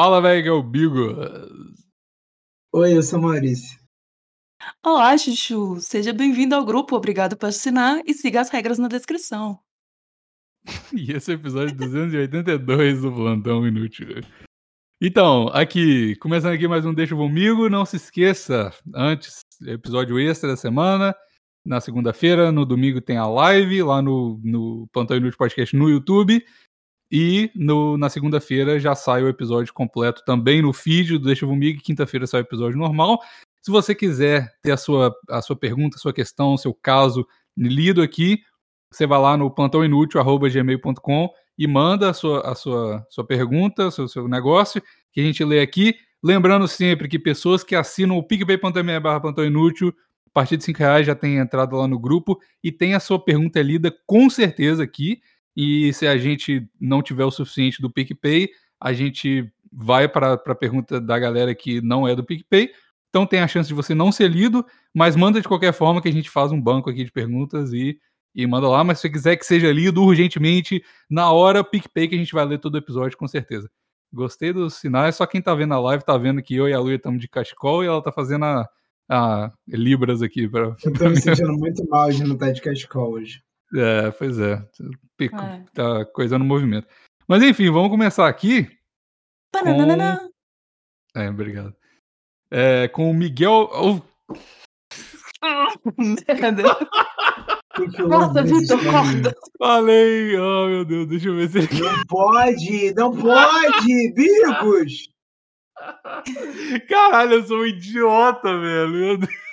Fala, velho, que é o Bigo. Oi, eu sou Maurício. Olá, Chuchu. Seja bem-vindo ao grupo. Obrigado por assinar e siga as regras na descrição. E esse é o episódio 282 do Plantão Inútil. Então, aqui, começando aqui mais um Deixa comigo. Não se esqueça, antes, episódio extra da semana. Na segunda-feira, no domingo tem a live lá no, no Plantão Inútil Podcast no YouTube. E no, na segunda-feira já sai o episódio completo também no feed do Deixa Comigo. Quinta-feira sai o episódio normal. Se você quiser ter a sua, a sua pergunta, a sua questão, o seu caso lido aqui, você vai lá no plantãoinútil.gmail.com e manda a sua, a sua, sua pergunta, seu, seu negócio, que a gente lê aqui. Lembrando sempre que pessoas que assinam o picpay.me barra plantão inútil, a partir de 5 reais já tem entrada lá no grupo e tem a sua pergunta lida com certeza aqui. E se a gente não tiver o suficiente do PicPay, a gente vai para a pergunta da galera que não é do PicPay. Então tem a chance de você não ser lido, mas manda de qualquer forma que a gente faz um banco aqui de perguntas e, e manda lá. Mas se você quiser que seja lido urgentemente, na hora, PicPay, que a gente vai ler todo o episódio com certeza. Gostei dos sinais, só quem tá vendo a live tá vendo que eu e a Luia estamos de cachecol e ela tá fazendo a, a Libras aqui. Pra, eu tô me sentindo muito mal de não estar de cachecol hoje. É, pois é. Pico, é. Tá coisa no movimento. Mas enfim, vamos começar aqui. Com... É, obrigado. É, com o Miguel. Oh. Nossa, Vitor, corta. Falei, oh meu Deus, deixa eu ver se ele. Não pode, não pode, Bigos! Caralho, eu sou um idiota, velho. Meu Deus.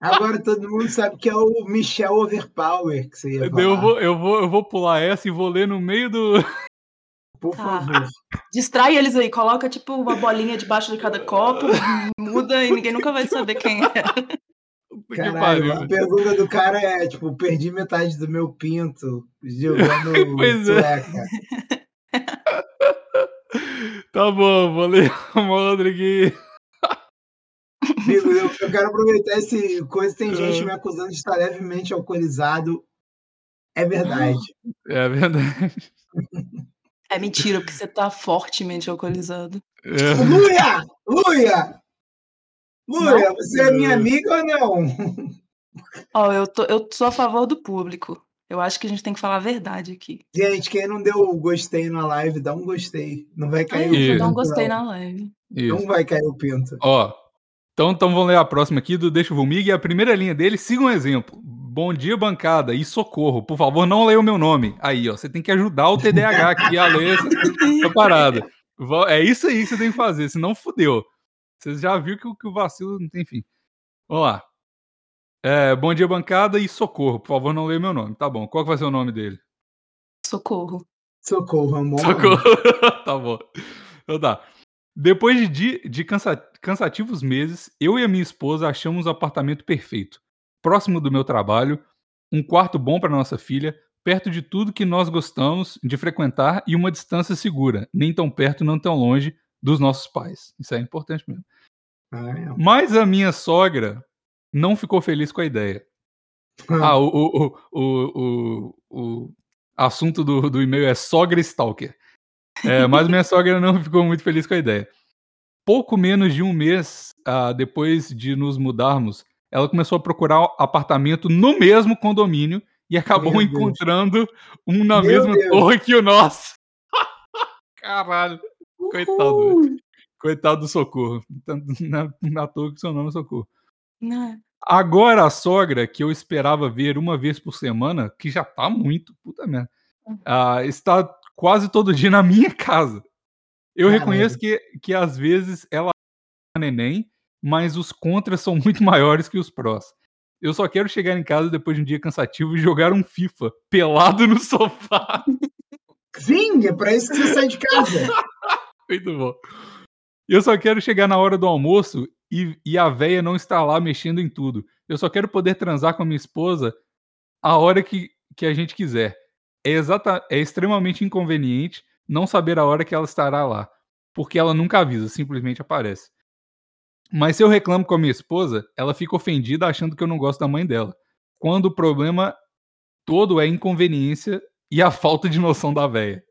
Agora todo mundo sabe que é o Michel Overpower que você ia falar. Eu vou, eu vou, eu vou pular essa e vou ler no meio do. Por favor. Ah, distrai eles aí, coloca tipo uma bolinha debaixo de cada copo, muda e ninguém nunca vai saber quem é. Caralho, a pergunta do cara é, tipo, perdi metade do meu pinto jogando pois é. tá bom, vou ler uma outra aqui. Amigo, eu, eu, quero aproveitar esse coisa. Tem gente me acusando de estar levemente alcoolizado. É verdade. É verdade. É mentira, porque você tá fortemente alcoolizado. É. Luia! Luia! Luia, você é minha amiga ou não? Ó, oh, eu, tô, eu sou a favor do público. Eu acho que a gente tem que falar a verdade aqui. Gente, quem não deu gostei na live, dá um gostei. Não vai cair Ai, o pinto. Dá um gostei não. na live. Isso. Não vai cair o pinto. Ó, então, então vamos ler a próxima aqui do Deixa o Vumig. E a primeira linha dele, siga um exemplo. Bom dia, bancada, e socorro. Por favor, não leia o meu nome. Aí, ó, você tem que ajudar o TDAH aqui a ler essa, essa parada. É isso aí que você tem que fazer, senão fudeu. Você já viu que, que o vacilo, enfim. Vamos lá. É, bom dia, bancada, e socorro. Por favor, não leia o meu nome. Tá bom. Qual que vai ser o nome dele? Socorro. Socorro, amor. Socorro. tá bom. Então tá. Depois de, de cansa, cansativos meses, eu e a minha esposa achamos o apartamento perfeito, próximo do meu trabalho, um quarto bom para nossa filha, perto de tudo que nós gostamos de frequentar e uma distância segura, nem tão perto, não tão longe dos nossos pais. Isso é importante mesmo. Ah, é. Mas a minha sogra não ficou feliz com a ideia. ah, o, o, o, o, o assunto do, do e-mail é sogra stalker. É, mas minha sogra não ficou muito feliz com a ideia. Pouco menos de um mês uh, depois de nos mudarmos, ela começou a procurar apartamento no mesmo condomínio e acabou Meu encontrando Deus. um na Meu mesma Deus. torre que o nosso. Caralho. Coitado. Coitado do Socorro. Na, na torre que seu nome é Socorro. Não. Agora a sogra, que eu esperava ver uma vez por semana, que já tá muito, puta merda, uh, está quase todo dia na minha casa. Eu Caramba. reconheço que, que às vezes ela é neném, mas os contras são muito maiores que os prós. Eu só quero chegar em casa depois de um dia cansativo e jogar um FIFA pelado no sofá. Sim, é pra isso que você sai de casa. muito bom. Eu só quero chegar na hora do almoço e, e a véia não estar lá mexendo em tudo. Eu só quero poder transar com a minha esposa a hora que, que a gente quiser é, exata, é extremamente inconveniente não saber a hora que ela estará lá, porque ela nunca avisa, simplesmente aparece. Mas se eu reclamo com a minha esposa, ela fica ofendida achando que eu não gosto da mãe dela, quando o problema todo é inconveniência e a falta de noção da véia.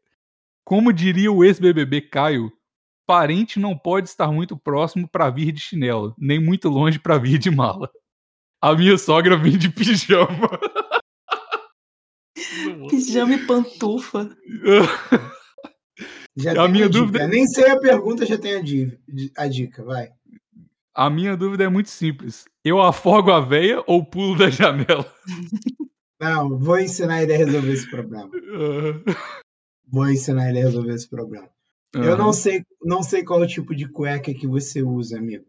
Como diria o ex-BBB Caio, parente não pode estar muito próximo pra vir de chinelo, nem muito longe pra vir de mala. A minha sogra vem de pijama. Pijama e pantufa. Já A tem minha dica. dúvida- Nem sei a pergunta, já tem a, a dica, vai. A minha dúvida é muito simples. Eu afogo a veia ou pulo da janela? Não, vou ensinar ele a resolver esse problema. Ah, Vou ensinar ele a resolver esse problema. Eu não sei, não sei qual o tipo de cueca que você usa, amigo.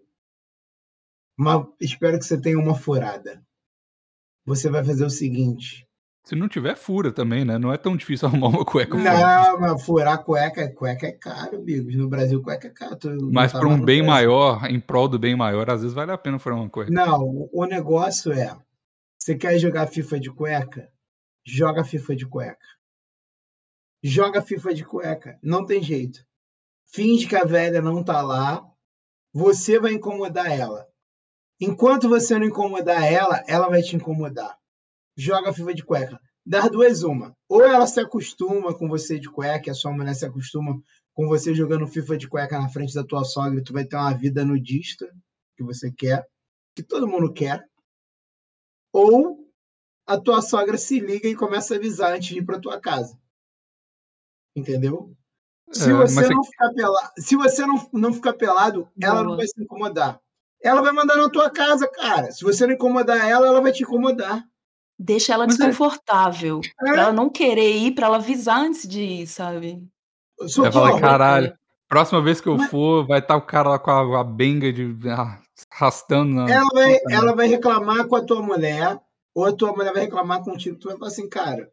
Mas espero que você tenha uma furada. Você vai fazer o seguinte. Se não tiver, fura também, né? Não é tão difícil arrumar uma cueca. Não, mas furar cueca, cueca é caro, amigos. No Brasil, cueca é caro. Mas tá para um bem maior, em prol do bem maior, às vezes vale a pena furar uma cueca. Não, o- o negócio é: você quer jogar FIFA de cueca? Joga FIFA de cueca. Joga FIFA de cueca. Não tem jeito. Finge que a velha não tá lá. Você vai incomodar ela. Enquanto você não incomodar ela, ela vai te incomodar. Joga FIFA de cueca. Das duas, uma. Ou ela se acostuma com você de cueca, a sua mulher se acostuma com você jogando FIFA de cueca na frente da tua sogra, e tu vai ter uma vida nudista que você quer que todo mundo quer, ou a tua sogra se liga e começa a avisar antes de ir para tua casa. Entendeu? Se É, você mas não ficar pelado, se você não, não ficar pelado, ela não vai se incomodar. Ela vai mandar na tua casa, cara. Se você não incomodar ela, ela vai te incomodar. Deixa ela Mas é- desconfortável. É. Pra ela não querer ir, pra ela avisar antes de ir, sabe? Vai falar, caralho, próxima vez que eu Mas- for, vai estar o cara lá com a, a benga de ah, arrastando na. ela vai, ela vai reclamar com a tua mulher, ou a tua mulher vai reclamar contigo. Tu vai falar assim, cara,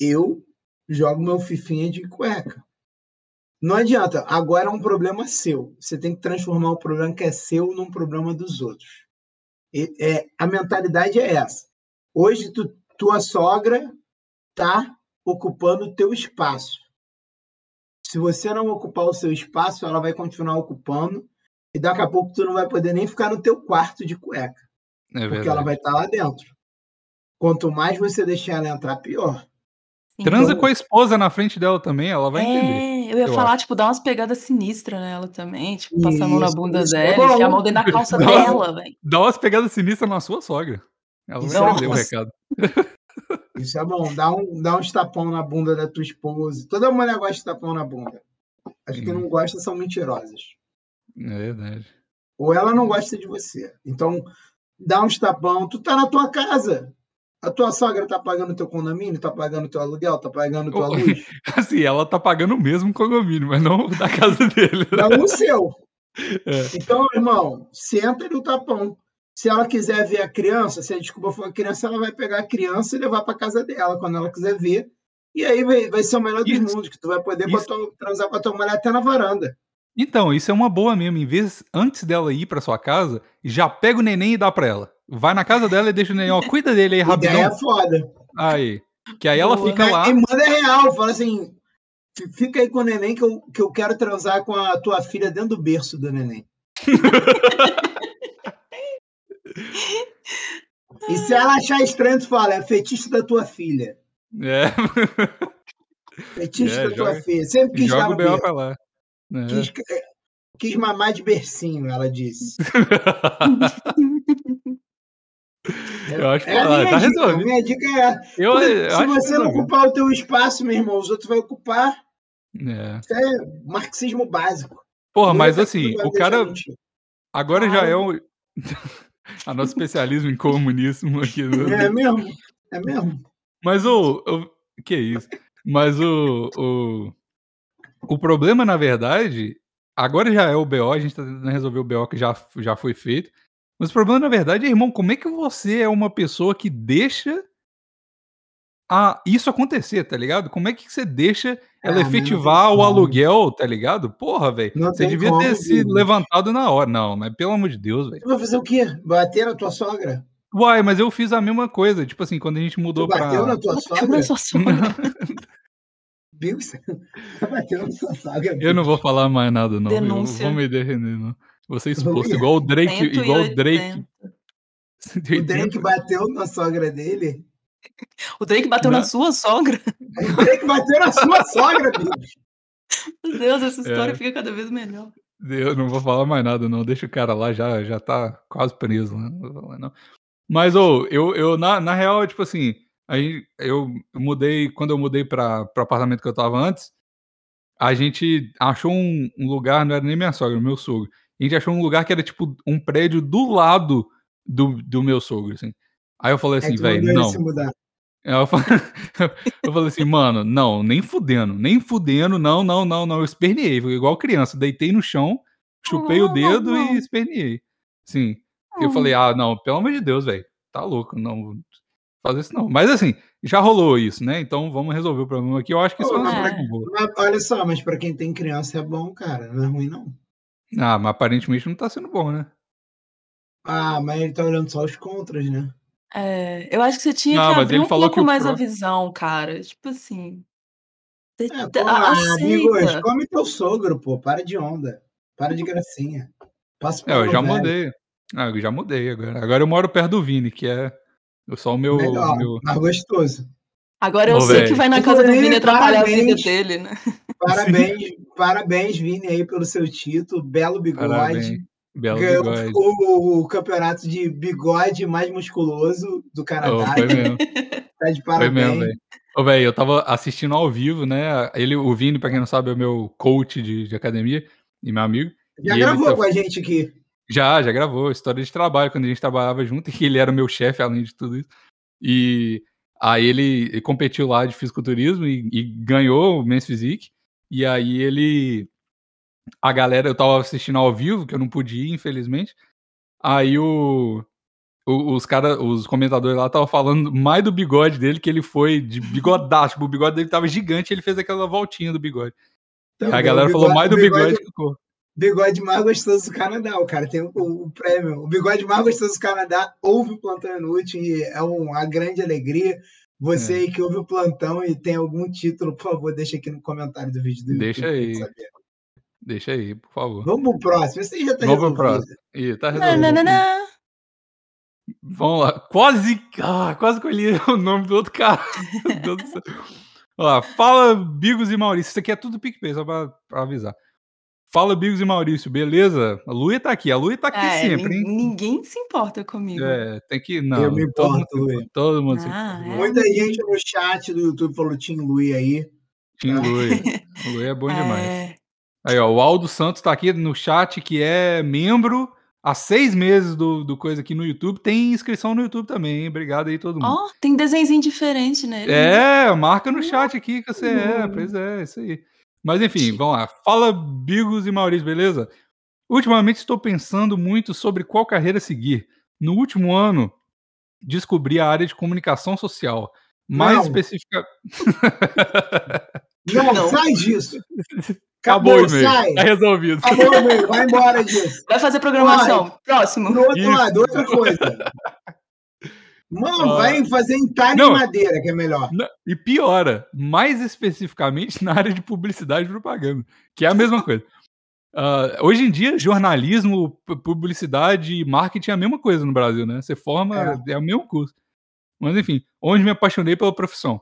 eu jogo meu fifinha de cueca. Não adianta, agora é um problema seu. Você tem que transformar o problema que é seu num problema dos outros. É, a mentalidade é essa. Hoje, tu- tua sogra está ocupando o teu espaço. Se você não ocupar o seu espaço, ela vai continuar ocupando e daqui a pouco tu não vai poder nem ficar no teu quarto de cueca, É porque ela vai estar lá dentro. Quanto mais você deixar ela entrar, pior. Transa Então- com a esposa na frente dela também, ela vai entender. É, eu ia eu falar, tipo, dar umas pegadas sinistras nela também. Tipo, passar a mão na bunda isso dela, enfiar a mão dentro da calça Nossa. dela, velho. Dá umas pegadas sinistras na sua sogra. Ela vai Isso é entender o recado. Isso é bom. Dá, um, dá uns tapão na bunda da tua esposa. Toda mulher gosta de tapão na bunda. As que Sim. não gostam são mentirosas. É verdade. Ou ela não gosta de você. Então, dá uns tapão. Tu tá na tua casa. A tua sogra tá pagando teu condomínio, tá pagando teu aluguel, tá pagando tua Oh. luz. Assim, ela tá pagando o mesmo condomínio, mas não da casa dele. Dá um seu. É. Então, irmão, senta no tapão. Se ela quiser ver a criança, se a desculpa for a criança, ela vai pegar a criança e levar para casa dela quando ela quiser ver. E aí vai, vai ser o melhor dos Isso- mundos, que tu vai poder isso- tua- transar com a tua mulher até na varanda. Então, isso é uma boa mesmo. Em vez, antes dela ir pra sua casa, já pega o neném e dá pra ela. Vai na casa dela e deixa o neném, ó, cuida dele aí Ideia é rapidão. foda. Aí. Que aí ela fica lá. E manda real, fala assim: "Fi- fica aí com o neném que eu, que eu quero transar com a tua filha dentro do berço do neném. E se ela achar estranho, tu fala, é fetiche da tua filha. É, Fetiche É, da tua joga- filha. Sempre quis dar joga o no B.O. berço. pra lá. É. Quis, quis mamar de bercinho, ela disse. Eu acho que É ah, minha tá dica. resolvido. Minha dica é: Eu, eu se que você não ocupar o teu espaço, meu irmão, os outros vão ocupar. É. Isso é marxismo básico. Porra, mas Nunca assim, o cara mentir. agora já é o. a nosso especialismo em comunismo aqui. É mesmo? É mesmo? Mas o, o. Que isso? Mas o, o. O problema, na verdade, agora já é o BO, a gente tá tentando resolver o BO que já, já foi feito. Mas o problema, na verdade, é, irmão, como é que você é uma pessoa que deixa a, isso acontecer, tá ligado? Como é que você deixa ela Ah, não efetivar o aluguel, tá ligado? Porra, velho. Não Você devia como, ter se levantado na hora. Não, mas pelo amor de Deus, velho. Vai fazer o quê? Bater na tua sogra? Uai, mas eu fiz a mesma coisa. Tipo assim, quando a gente Tu mudou bateu pra. na tua Bateu sogra? na sua sogra. Bateu na tua sogra. Eu não vou falar mais nada, não. Denúncia. Eu vou me defender, não. Vamos exposto igual o Drake. Igual o Drake. 180. O Drake bateu na sogra dele. O Drake bateu Né? na sua sogra? O Drake bateu na sua sogra, bicho. Meu Deus, essa história É. fica cada vez melhor. Eu não vou falar mais nada não, deixa o cara lá, já já tá quase preso, né, não vou falar não. Mas, ô, eu eu na na real, tipo assim, aí eu mudei quando eu mudei pra para o apartamento que eu estava antes, a gente achou um um lugar, não era nem minha sogra, meu sogro. A gente achou um lugar que era tipo um prédio do lado do do meu sogro, assim. Aí eu falei Aí assim: "Velho, não". Aí eu fa eu falei assim: "Mano, não, nem fudendo, nem fudendo, não, não, não, não", eu esperneei, igual criança, deitei no chão, chupei o Oh, dedo e não. esperneei. Sim, eu falei: "Ah, não, pelo amor de Deus, velho, tá louco, não, fazer isso não". Mas assim, já rolou isso, né, então vamos resolver o problema aqui, eu acho que isso é Ô, uma mas pra solução boa. mas olha só, mas pra quem tem criança é bom, cara, não é ruim não. Ah, mas aparentemente não tá sendo bom, né. Ah, mas ele tá olhando só os contras, né. É, eu acho que você tinha que Não, mas abrir um falou que pouco mais a pró visão, cara, tipo assim. É, pô, a amigos, come teu sogro, pô, para de onda, para de gracinha, passa É, eu já velho. mudei. Ah, eu já mudei agora. Agora eu moro perto do Vini, que é só o meu Melhor, meu mais gostoso. Agora eu Ô, sei que vai na casa do Vini atrapalhar a vida dele, né. Parabéns parabéns, Vini, aí, pelo seu título, belo Parabéns, bigode, belo ganhou bigode. o o campeonato de bigode mais musculoso do Oh, Canadá, foi mesmo. tá de Foi mesmo, parabéns. Ô, velho, eu estava assistindo ao vivo, né, ele o Vini, pra quem não sabe, é o meu coach de de academia e meu amigo, Já gravou tá com a gente aqui. Já, já gravou, história de trabalho, quando a gente trabalhava junto, e ele era o meu chefe, além de tudo isso. E aí ele ele competiu lá de fisiculturismo e e ganhou o Men's Physique, e aí ele a galera eu estava assistindo ao vivo, que eu não pude ir, infelizmente, aí o o os cara os comentadores lá estavam falando mais do bigode dele, que ele foi de bigodaço, o bigode dele estava gigante, ele fez aquela voltinha do bigode. A galera falou bigode mais o do bigode bigode que corpo. bigode mais gostoso do Canadá, o cara tem o o prêmio, o bigode mais gostoso do Canadá, ouve o Plantão Inútil e é uma grande alegria. Você É. aí que ouve o plantão e tem algum título, por favor, deixa aqui no comentário do vídeo do YouTube Deixa aí. Deixa aí, por favor. Vamos pro próximo, esse aí já tá Vamos pro resolvido. próximo. Ih, tá resolvido. nã, nã, nã. Vamos lá, quase ah, quase que eu li o nome do outro cara. Céu. Ó, fala Bigos e Maurício, isso aqui é tudo PicPay, só pra pra avisar. Fala Bigos e Maurício, beleza? A Luia tá aqui, a Luia tá aqui É, sempre, hein. ninguém se importa comigo. É, tem que Eu não, me todo mundo importo, se Luia. todo mundo se Ah, importa. é Muita gente no chat do YouTube falou Team Lui aí, Team tá. Luia, o Luia é bom demais. É. Aí, ó, o Aldo Santos tá aqui no chat, que é membro há 6 meses do do coisa aqui no YouTube, tem inscrição no YouTube também, hein, obrigado aí todo mundo. Ó, tem desenhozinho diferente nele, né. É, marca no chat aqui que você é, pois é, isso aí. Mas enfim, vamos lá. Fala Bigos e Maurício, beleza? Ultimamente estou pensando muito sobre qual carreira seguir. No último ano, descobri a área de comunicação social, mais Não. especifica Não, Não. sai disso. Acabou o Acabou, e-mail, sai. tá resolvido. Acabou o e-mail, vai embora disso. Vai fazer programação. Próximo. Pro outro Isso. lado, outra coisa. Mano, Ah. vai fazer entalhe Não. em madeira, que é melhor. Não, e piora, mais especificamente na área de publicidade e propaganda, que é a mesma coisa. Ah, hoje em dia, jornalismo, pu publicidade e marketing é a mesma coisa no Brasil, né, você forma é o mesmo curso. Mas enfim, onde me apaixonei pela profissão.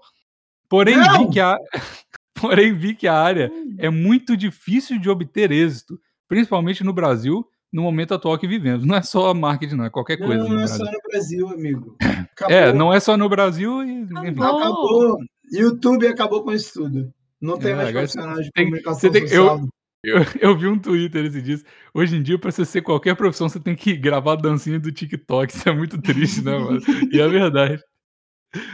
Porém vi que a porém vi que a área Hum. é muito difícil de obter êxito, principalmente no Brasil, no momento atual que vivemos. Não é só marketing não, é qualquer coisa Não, no não é Brasil. só no Brasil, amigo. Acabou. É, não é só no Brasil e enfim. Acabou. Acabou. YouTube acabou com isso tudo. Não tem É, mais profissional de tem- comunicação você tem- eu- social. Eu, eu vi um Twitter esses dias. Hoje em dia, pra você ser qualquer profissão, você tem que gravar dancinha do TikTok. Isso é muito triste, né, mano? E é verdade.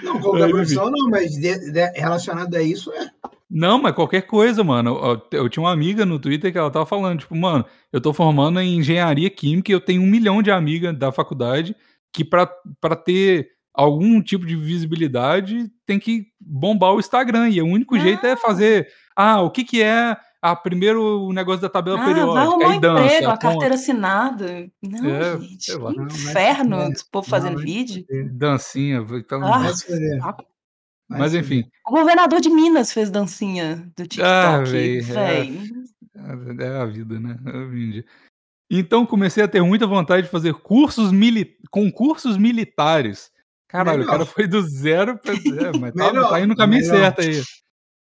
Não, qualquer profissão não, mas de- de- relacionado a isso é. Não, mas qualquer coisa, mano. Ó, Eu tinha uma amiga no Twitter que ela tava falando, tipo, mano, eu tô formando em engenharia química e eu tenho um milhão de amigas da faculdade que pra ter algum tipo de visibilidade tem que bombar o Instagram. E o único jeito é fazer. Ah, o que que é a primeiro o negócio da tabela Ah, vai periódica? arrumar um Aí dança, emprego, a aponta. carteira assinada. Não, É, gente, lá. que Não, vai se inferno esse povo Não, fazendo vai se vídeo. Dancinha, vai- pelo Ah, Mas se enfim. O governador de Minas fez dancinha do Ah, TikTok, véi, é, véi. é é a vida, né? Dia. Então comecei a ter muita vontade de fazer cursos mili concursos militares. Caralho, o cara Melhor. foi do zero pra. É, mas tá, Melhor, tá indo no caminho melhor. certo aí.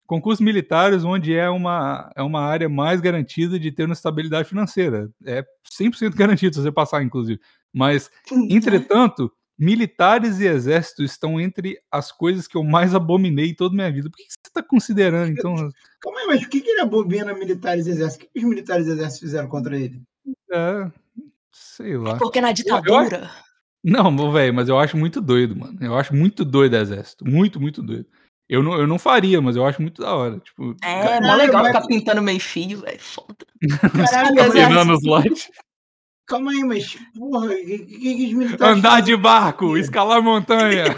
concursos militares, onde é uma, é uma área mais garantida de ter uma estabilidade financeira. É 100% garantido se você passar, inclusive. Mas, entretanto, militares e exército estão entre as coisas que eu mais abominei em toda a minha vida. Por que você está considerando, então? Calma aí, mas por que, que ele abomina militares e exército? O que os militares e exércitos fizeram contra ele? É, sei lá. Porque na ditadura. Não, velho, mas eu acho muito doido, mano. Eu acho muito doido o exército. Muito, muito doido. Eu não, eu não faria, mas eu acho muito da hora. Tipo, É, mó legal mas- ficar pintando meio fio, velho. Foda. Caralho, Mas mas- é- Ensinando os lotes. Calma aí, mas porra, o que, que, que os militares Andar fazem? de barco, escalar montanha.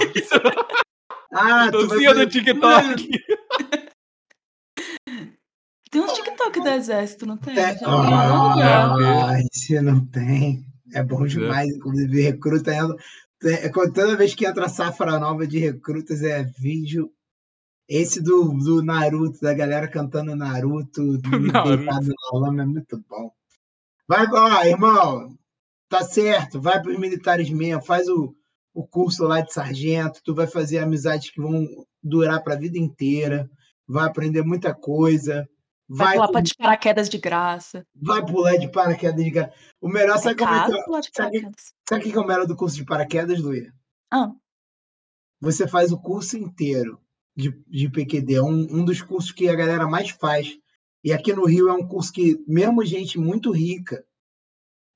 Ah, Dancinha do TikTok. Tem uns TikTok do exército, não tem? É. Já vi em algum lugar. Ah, se não tem. É bom demais, inclusive, recruta entra- é, Toda vez que entra a safra nova de recrutas é vídeo. Esse do, do Naruto, da galera cantando Naruto, Naruto. deitado na lama, é muito bom. Vai, ó, irmão, tá certo, vai para os militares mesmo, faz o, o curso lá de sargento, tu vai fazer amizades que vão durar para a vida inteira, vai aprender muita coisa, Vai vai, pular de paraquedas de graça. vai pular de paraquedas de gra- O melhor, É sabe como é que de sabe-. Sabe o que que é o melhor do curso de paraquedas, Luia? Ah, Você faz o curso inteiro de, de PQD. É um, um dos cursos que a galera mais faz. E aqui no Rio é um curso que, mesmo gente muito rica,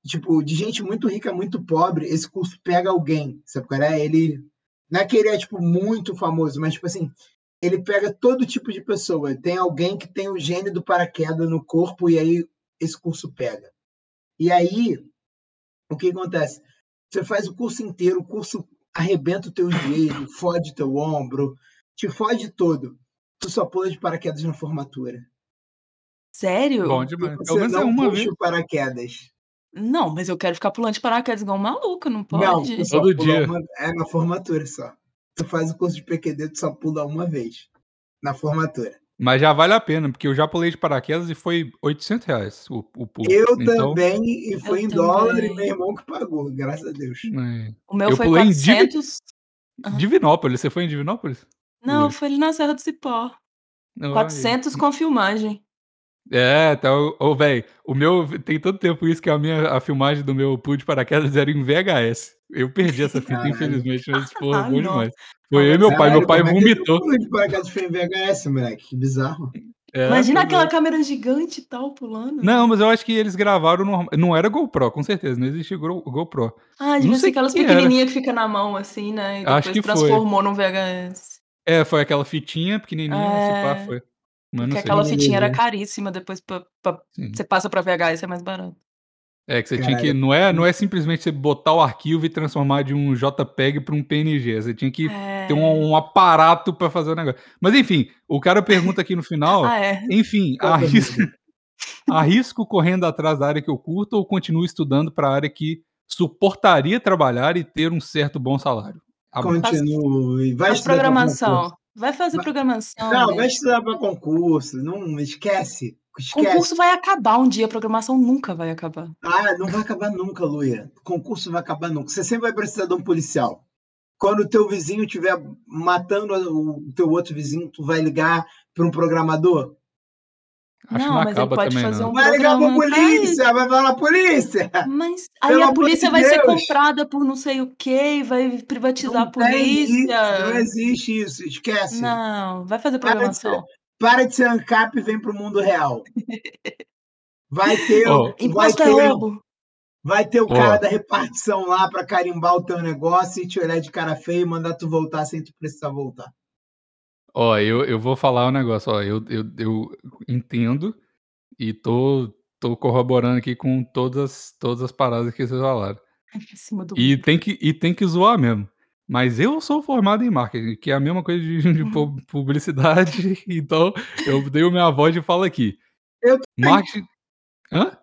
tipo, de gente muito rica, muito pobre, esse curso pega alguém. Sabe qual é? Ele. Não é que ele é, tipo, muito famoso, mas, tipo assim, ele pega todo tipo de pessoa. Tem alguém que tem o gene do paraquedas no corpo e aí esse curso pega. E aí, o que acontece? Você faz o curso inteiro, o curso arrebenta o teu joelho, fode teu ombro, te fode todo. Tu só pula de paraquedas na formatura. Sério? Bom demais. Você Pelo menos é não uma puxa vez. o paraquedas. Não, mas eu quero ficar pulando de paraquedas igual um maluco, não Não, pode? só Todo dia. uma- é na formatura só. Tu faz o curso de PQD, tu só pula uma vez. Na formatura. Mas já vale a pena, porque eu já pulei de paraquedas e foi 800 reais o, o pulo. Eu então, também, e foi Eu em dólar, e também. meu irmão que pagou, graças a Deus. é. O meu Eu foi pulei em Divi- 400. Aham. Divinópolis, você foi em Divinópolis? Não, foi ali na Serra do Cipó. Não, aí. 400 com filmagem. É, então, ô, velho, o meu, tem tanto tempo isso que a minha, a filmagem do meu pulo de paraquedas era em VHS. Eu perdi essa fita, Caralho. infelizmente, mas, pô, Ah, bom demais. Foi eu e meu pai, meu pai é vomitou. pulou de paraquedas foi em VHS, moleque? Que bizarro. É, Imagina foi aquela doido. câmera gigante e tal, pulando. Não, mas eu acho que eles gravaram normal. Não era GoPro, com certeza, não existia Go- GoPro. Ah, devia ser aquelas pequenininhas que fica na mão, assim, né? E depois Acho que foi. transformou num VHS. É, foi aquela fitinha pequenininha, pá É, foi. Mas Porque aquela fitinha era caríssima, depois pra- pra- você passa pra VHS, é mais barato. É que você tinha que. Caralho. Não é, não é simplesmente você botar o arquivo e transformar de um JPEG para um PNG. Você tinha que É... ter um, um aparato para fazer o negócio. Mas enfim, o cara pergunta aqui no final. Ah, é. Enfim, Todo arrisco, arrisco correndo atrás da área que eu curto ou continuo estudando para a área que suportaria trabalhar e ter um certo bom salário? Continue. Vai Faz estudar programação. Vai fazer programação. Não, né? vai estudar para concurso. Não esquece. Esquece. Concurso vai acabar um dia, a programação nunca vai acabar. Ah, não vai acabar nunca, Luia. Concurso vai acabar nunca. Você sempre vai precisar de um policial. Quando o teu vizinho estiver matando o teu outro vizinho, tu vai ligar para um programador? Acho que não, mas ele acaba pode também, fazer não. um Vai ligar pra polícia, vai falar polícia. Mas Pelo aí a amor polícia vai ser Deus. comprada por não sei o quê, vai privatizar Não a isso, não polícia. existe isso, esquece. Não, vai fazer Para de programação. Para de ser ANCAP e vem para o mundo real. Vai ter, Ó. vai Imposto é ter, roubo. vai ter o Ó. cara da repartição lá para carimbar o teu negócio e te olhar de cara feia e mandar tu voltar sem tu precisar voltar. Ó, eu, eu vou falar um negócio, ó, eu, eu, eu entendo e tô, tô corroborando aqui com todas, as- todas as paradas que vocês falaram. Em cima do E tem, que, e tem que zoar mesmo. Mas eu sou formado em marketing, que é a mesma coisa de, de Uhum. pu- publicidade, então eu dei a minha voz e falo aqui. Eu também. Marketing. Hã?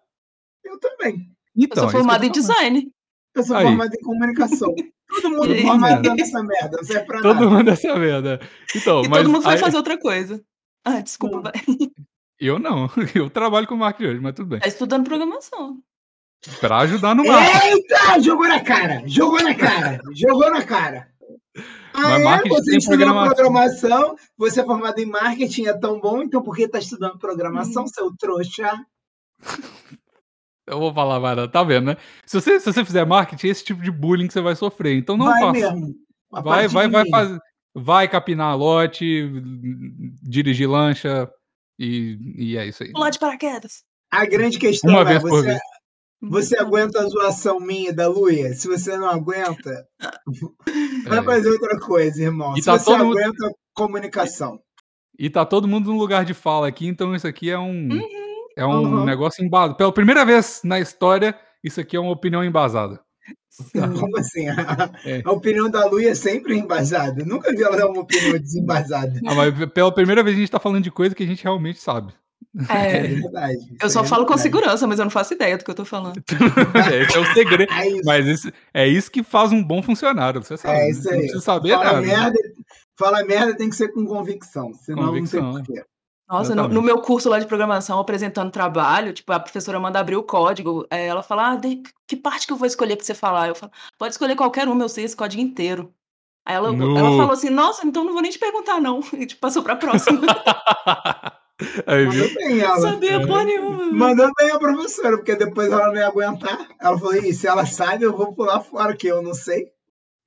Eu também. Então, Eu é sou que eu formada em design. Eu sou Aí. formado em comunicação. Todo mundo Todo mundo. nessa merda, não serve pra Todo nada. mundo essa merda. Então, E mas todo mundo vai aí- fazer outra coisa. Ah, desculpa, vai. eu não. Eu trabalho com marketing hoje, mas tudo bem. Tá estudando programação. Pra ajudar no marketing. Eita! Jogou na cara! Jogou na cara! Jogou na cara! Ah, Mas é? marketing Você estudou programação. programação, você é formado em marketing, é tão bom, então por que tá estudando programação, Hum. seu trouxa? Eu vou falar nada, tá vendo, né? Se você, se você fizer marketing, é esse tipo de bullying que você vai sofrer. Então não vai faça. mesmo. A Vai, vai, vai fazer. Vai capinar lote, dirigir lancha e, e é isso aí. Pular de paraquedas. A grande questão Uma é, vez por você, vez. você aguenta a zoação minha da Luia? Se você não aguenta, vai É. fazer outra coisa, irmão. E Se tá você todo mundo- aguenta, comunicação. E tá todo mundo no lugar de fala aqui, então isso aqui é um, é um Uhum. negócio embasado. Pela primeira vez na história, isso aqui é uma opinião embasada. Sim. como assim? A, É. a opinião da Luia é sempre embasada. Eu nunca vi ela dar uma opinião desembasada. Ah, mas pela primeira vez a gente tá falando de coisa que a gente realmente sabe. É É, verdade. eu só é falo com segurança, mas eu não faço ideia do que eu tô falando. Esse é o segredo. É isso. Mas isso, é isso que faz um bom funcionário, você sabe. É né? isso Você não aí. precisa saber Fala nada. merda, fala merda tem que ser com convicção, senão Convicção. não sei porquê. Nossa, no, no meu curso lá de programação, apresentando trabalho, tipo, a professora manda abrir o código, é, ela fala, ah, de- que parte que eu vou escolher pra você falar? Eu falo, pode escolher qualquer uma, eu sei esse código inteiro. Aí ela, No. ela falou assim, nossa, então não vou nem te perguntar, não. E tipo, passou pra próxima. Aí, viu? Mandou bem ela. não sabia É. porra nenhuma. Mandou bem a professora, porque depois ela não ia aguentar. Ela falou, Ih, se ela sabe, eu vou pular fora, que eu não sei.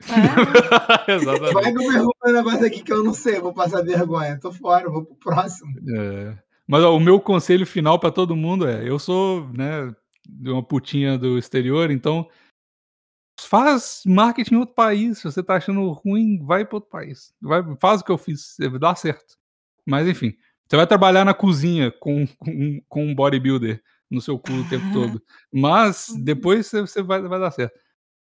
É, Exatamente. Vai que eu pergunto um negócio aqui que eu não sei, vou passar vergonha. Tô fora, vou pro próximo. É. Mas ó, o meu conselho final pra todo mundo é: eu sou, né, de uma putinha do exterior, então faz marketing em outro país. Se você tá achando ruim, vai para outro país. Vai, faz o que eu fiz, dá certo. Mas enfim, você vai trabalhar na cozinha com, com, com um bodybuilder no seu cu o tempo todo. Mas depois você, você vai, vai dar certo.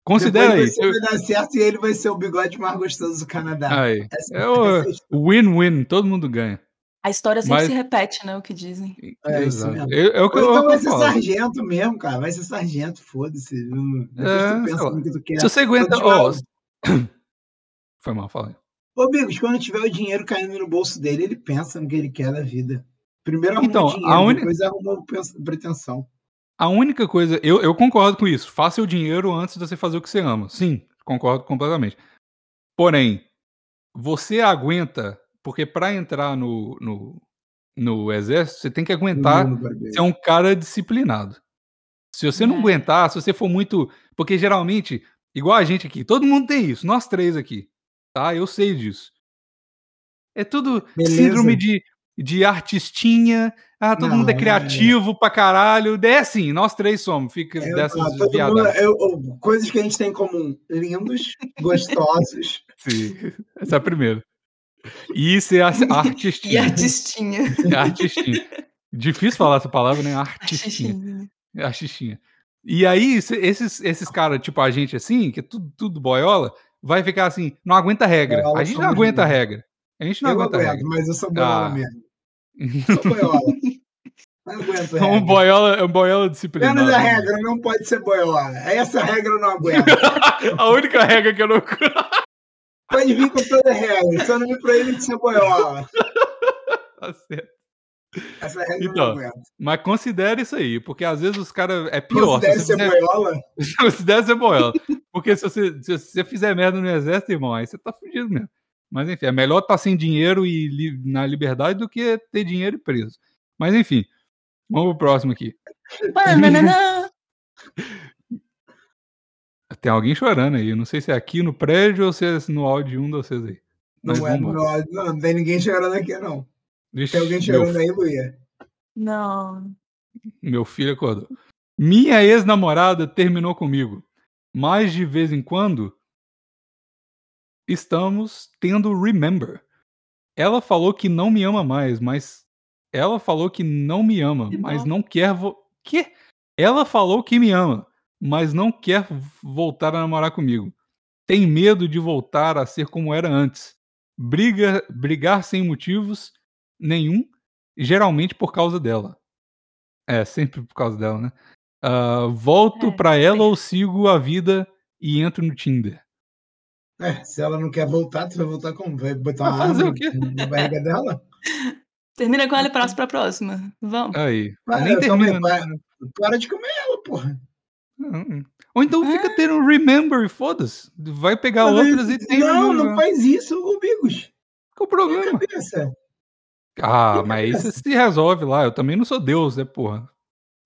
Considera aí. Depois você vai dar certo e ele vai ser o bigode mais gostoso do Canadá. Aí. É história. win-win, todo mundo ganha. a história sempre Mas- se repete, né, o que dizem. É isso Exato. mesmo. É, é eu, é então vai eu ser falo. sargento mesmo, cara. Vai ser sargento, foda-se. É, tu pensa no que tu quer. Se você aguenta. Quando tiver ó, o- Foi mal, fala aí. Ô, Bigos, quando tiver o dinheiro caindo no bolso dele, ele pensa no que ele quer da vida. Primeiro arruma Então, o a dinheiro, uni- depois arruma pens- pretensão. A única coisa, eu, eu concordo com isso. Faça o dinheiro antes de você fazer o que você ama. Sim, concordo completamente. Porém, você aguenta, porque para entrar no, no, no exército, você tem que aguentar ser um cara disciplinado. Se você não É. aguentar, se você for muito. Porque geralmente, igual a gente aqui, todo mundo tem isso, nós três aqui. Tá? Eu sei disso. É tudo Beleza. síndrome de, de artistinha. Ah, todo Não, mundo é é- criativo pra caralho. É assim, nós três somos. Fica É, dessas ah, todo mundo, eu- eu- coisas que a gente tem em comum. Lindos, gostosos. Sim. Essa é a primeira. E isso é a- E artistinha. artistinha. É artistinha. Difícil falar essa palavra, né? Artistinha. Artistinha. Artistinha. E aí, se- esses, esses caras, tipo a gente assim, que é tudo, tudo boiola, vai ficar assim, não aguenta regra. A gente não aguenta regra. A gente não eu aguenta aguento, regra. mas eu sou boiola Ah. mesmo. Boiola. Não aguento É um boiola, é um boiola disciplinado. Menos a regra, não pode ser boiola. Essa regra eu não aguento. a única regra que eu não. Pode vir com toda regra, só não me proíbe de ser boiola. Tá certo. Essa regra eu Então, não aguento. Mas considere isso aí, porque às vezes os caras. É pior. Considere Se ser fizer, boiola? considere ser boiola. Porque se você, se você fizer merda no exército, irmão, aí você tá fudido mesmo. Mas enfim, é melhor estar sem dinheiro e li- na liberdade do que ter dinheiro e preso. Mas enfim, vamos pro próximo aqui. Tem alguém chorando aí. Não sei se é aqui no prédio ou se é no áudio de um de vocês aí. Mas Não, é, vambora. não, não, não tem ninguém chorando aqui, não. Vixe, Tem alguém meu, chorando aí, Luia? Não. meu filho acordou. Minha ex-namorada terminou comigo. Mas de vez em quando estamos tendo remember. Ela falou que não me ama mais, mas ela falou que não me ama, Que mas bom. não quer vo... que? Ela falou que me ama, mas não quer voltar a namorar comigo. Tem medo de voltar a ser como era antes. Briga, brigar sem motivos nenhum, geralmente por causa dela. É, sempre por causa dela, né? Ah, volto É, pra ela ou sigo a vida e entro no Tinder? É, se ela não quer voltar, tu vai voltar como? Vai botar uma fazer arma o quê? na barriga dela? Termina com ela e passa pra próxima. Vamos. Aí. Para, nem termina. para. né? Para de comer ela, porra. Hum. Ou então fica Ah. tendo remember e foda-se. Vai pegar Mas outras e tem Não, remember. não faz isso, ô Bigos. Qual o problema? cabeça. Ah, mas isso se resolve lá. Eu também não sou Deus, né, porra?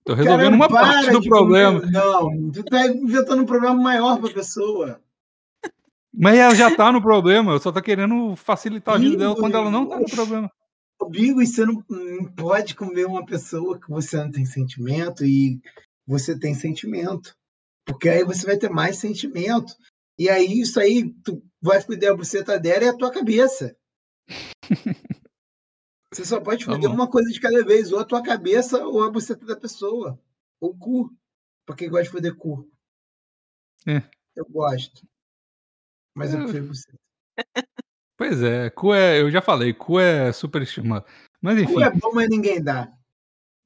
Tô resolvendo Caralho, uma parte do problema. comer- Não, tu tá inventando um problema maior pra pessoa. Mas ela já tá no problema, eu só tô querendo facilitar a vida dela quando ela não tá no problema. Bigos, você não, pode comer uma pessoa que você não tem sentimento e você tem sentimento. Porque aí você vai ter mais sentimento. E aí isso aí, tu vai foder a buceta dela e a tua cabeça. Você só pode Tá foder bom. uma coisa de cada vez, ou a tua cabeça ou a buceta da pessoa. Ou o cu. Pra quem gosta de foder cu. É. Eu gosto. Mas eu É. prefiro buceta. Pois é, cu é, eu já falei, cu é superestimado. Mas enfim, Cu é bom, mas ninguém dá.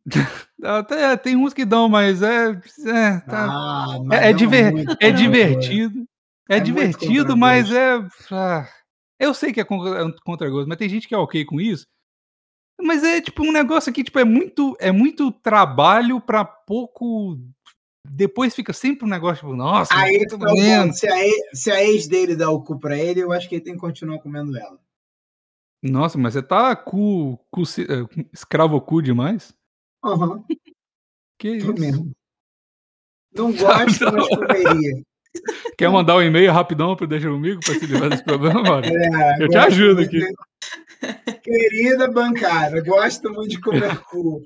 até tem uns que dão, mas é, é, tá, Ah, mas é, é diver- é divertido. É, É divertido, mas é. ah, eu sei que é é um contra-gosto, mas tem gente que é ok com isso. Mas é tipo um negócio que tipo, é muito é muito trabalho pra pouco. Depois fica sempre um negócio tipo, nossa, Aí tá bom. Se a, ex, se a ex dele dá o cu pra ele, eu acho que ele tem que continuar comendo ela. Nossa, mas você tá cu, cu eh, escravo cu demais? Aham, Que tô isso? mesmo. Não gosto, Não. mas comeria. Quer mandar um e-mail rapidão pro Deixa Comigo pra se livrar desse problema, Mário? É, Eu te ajudo aqui. Querida bancada, gosto muito de comer cu.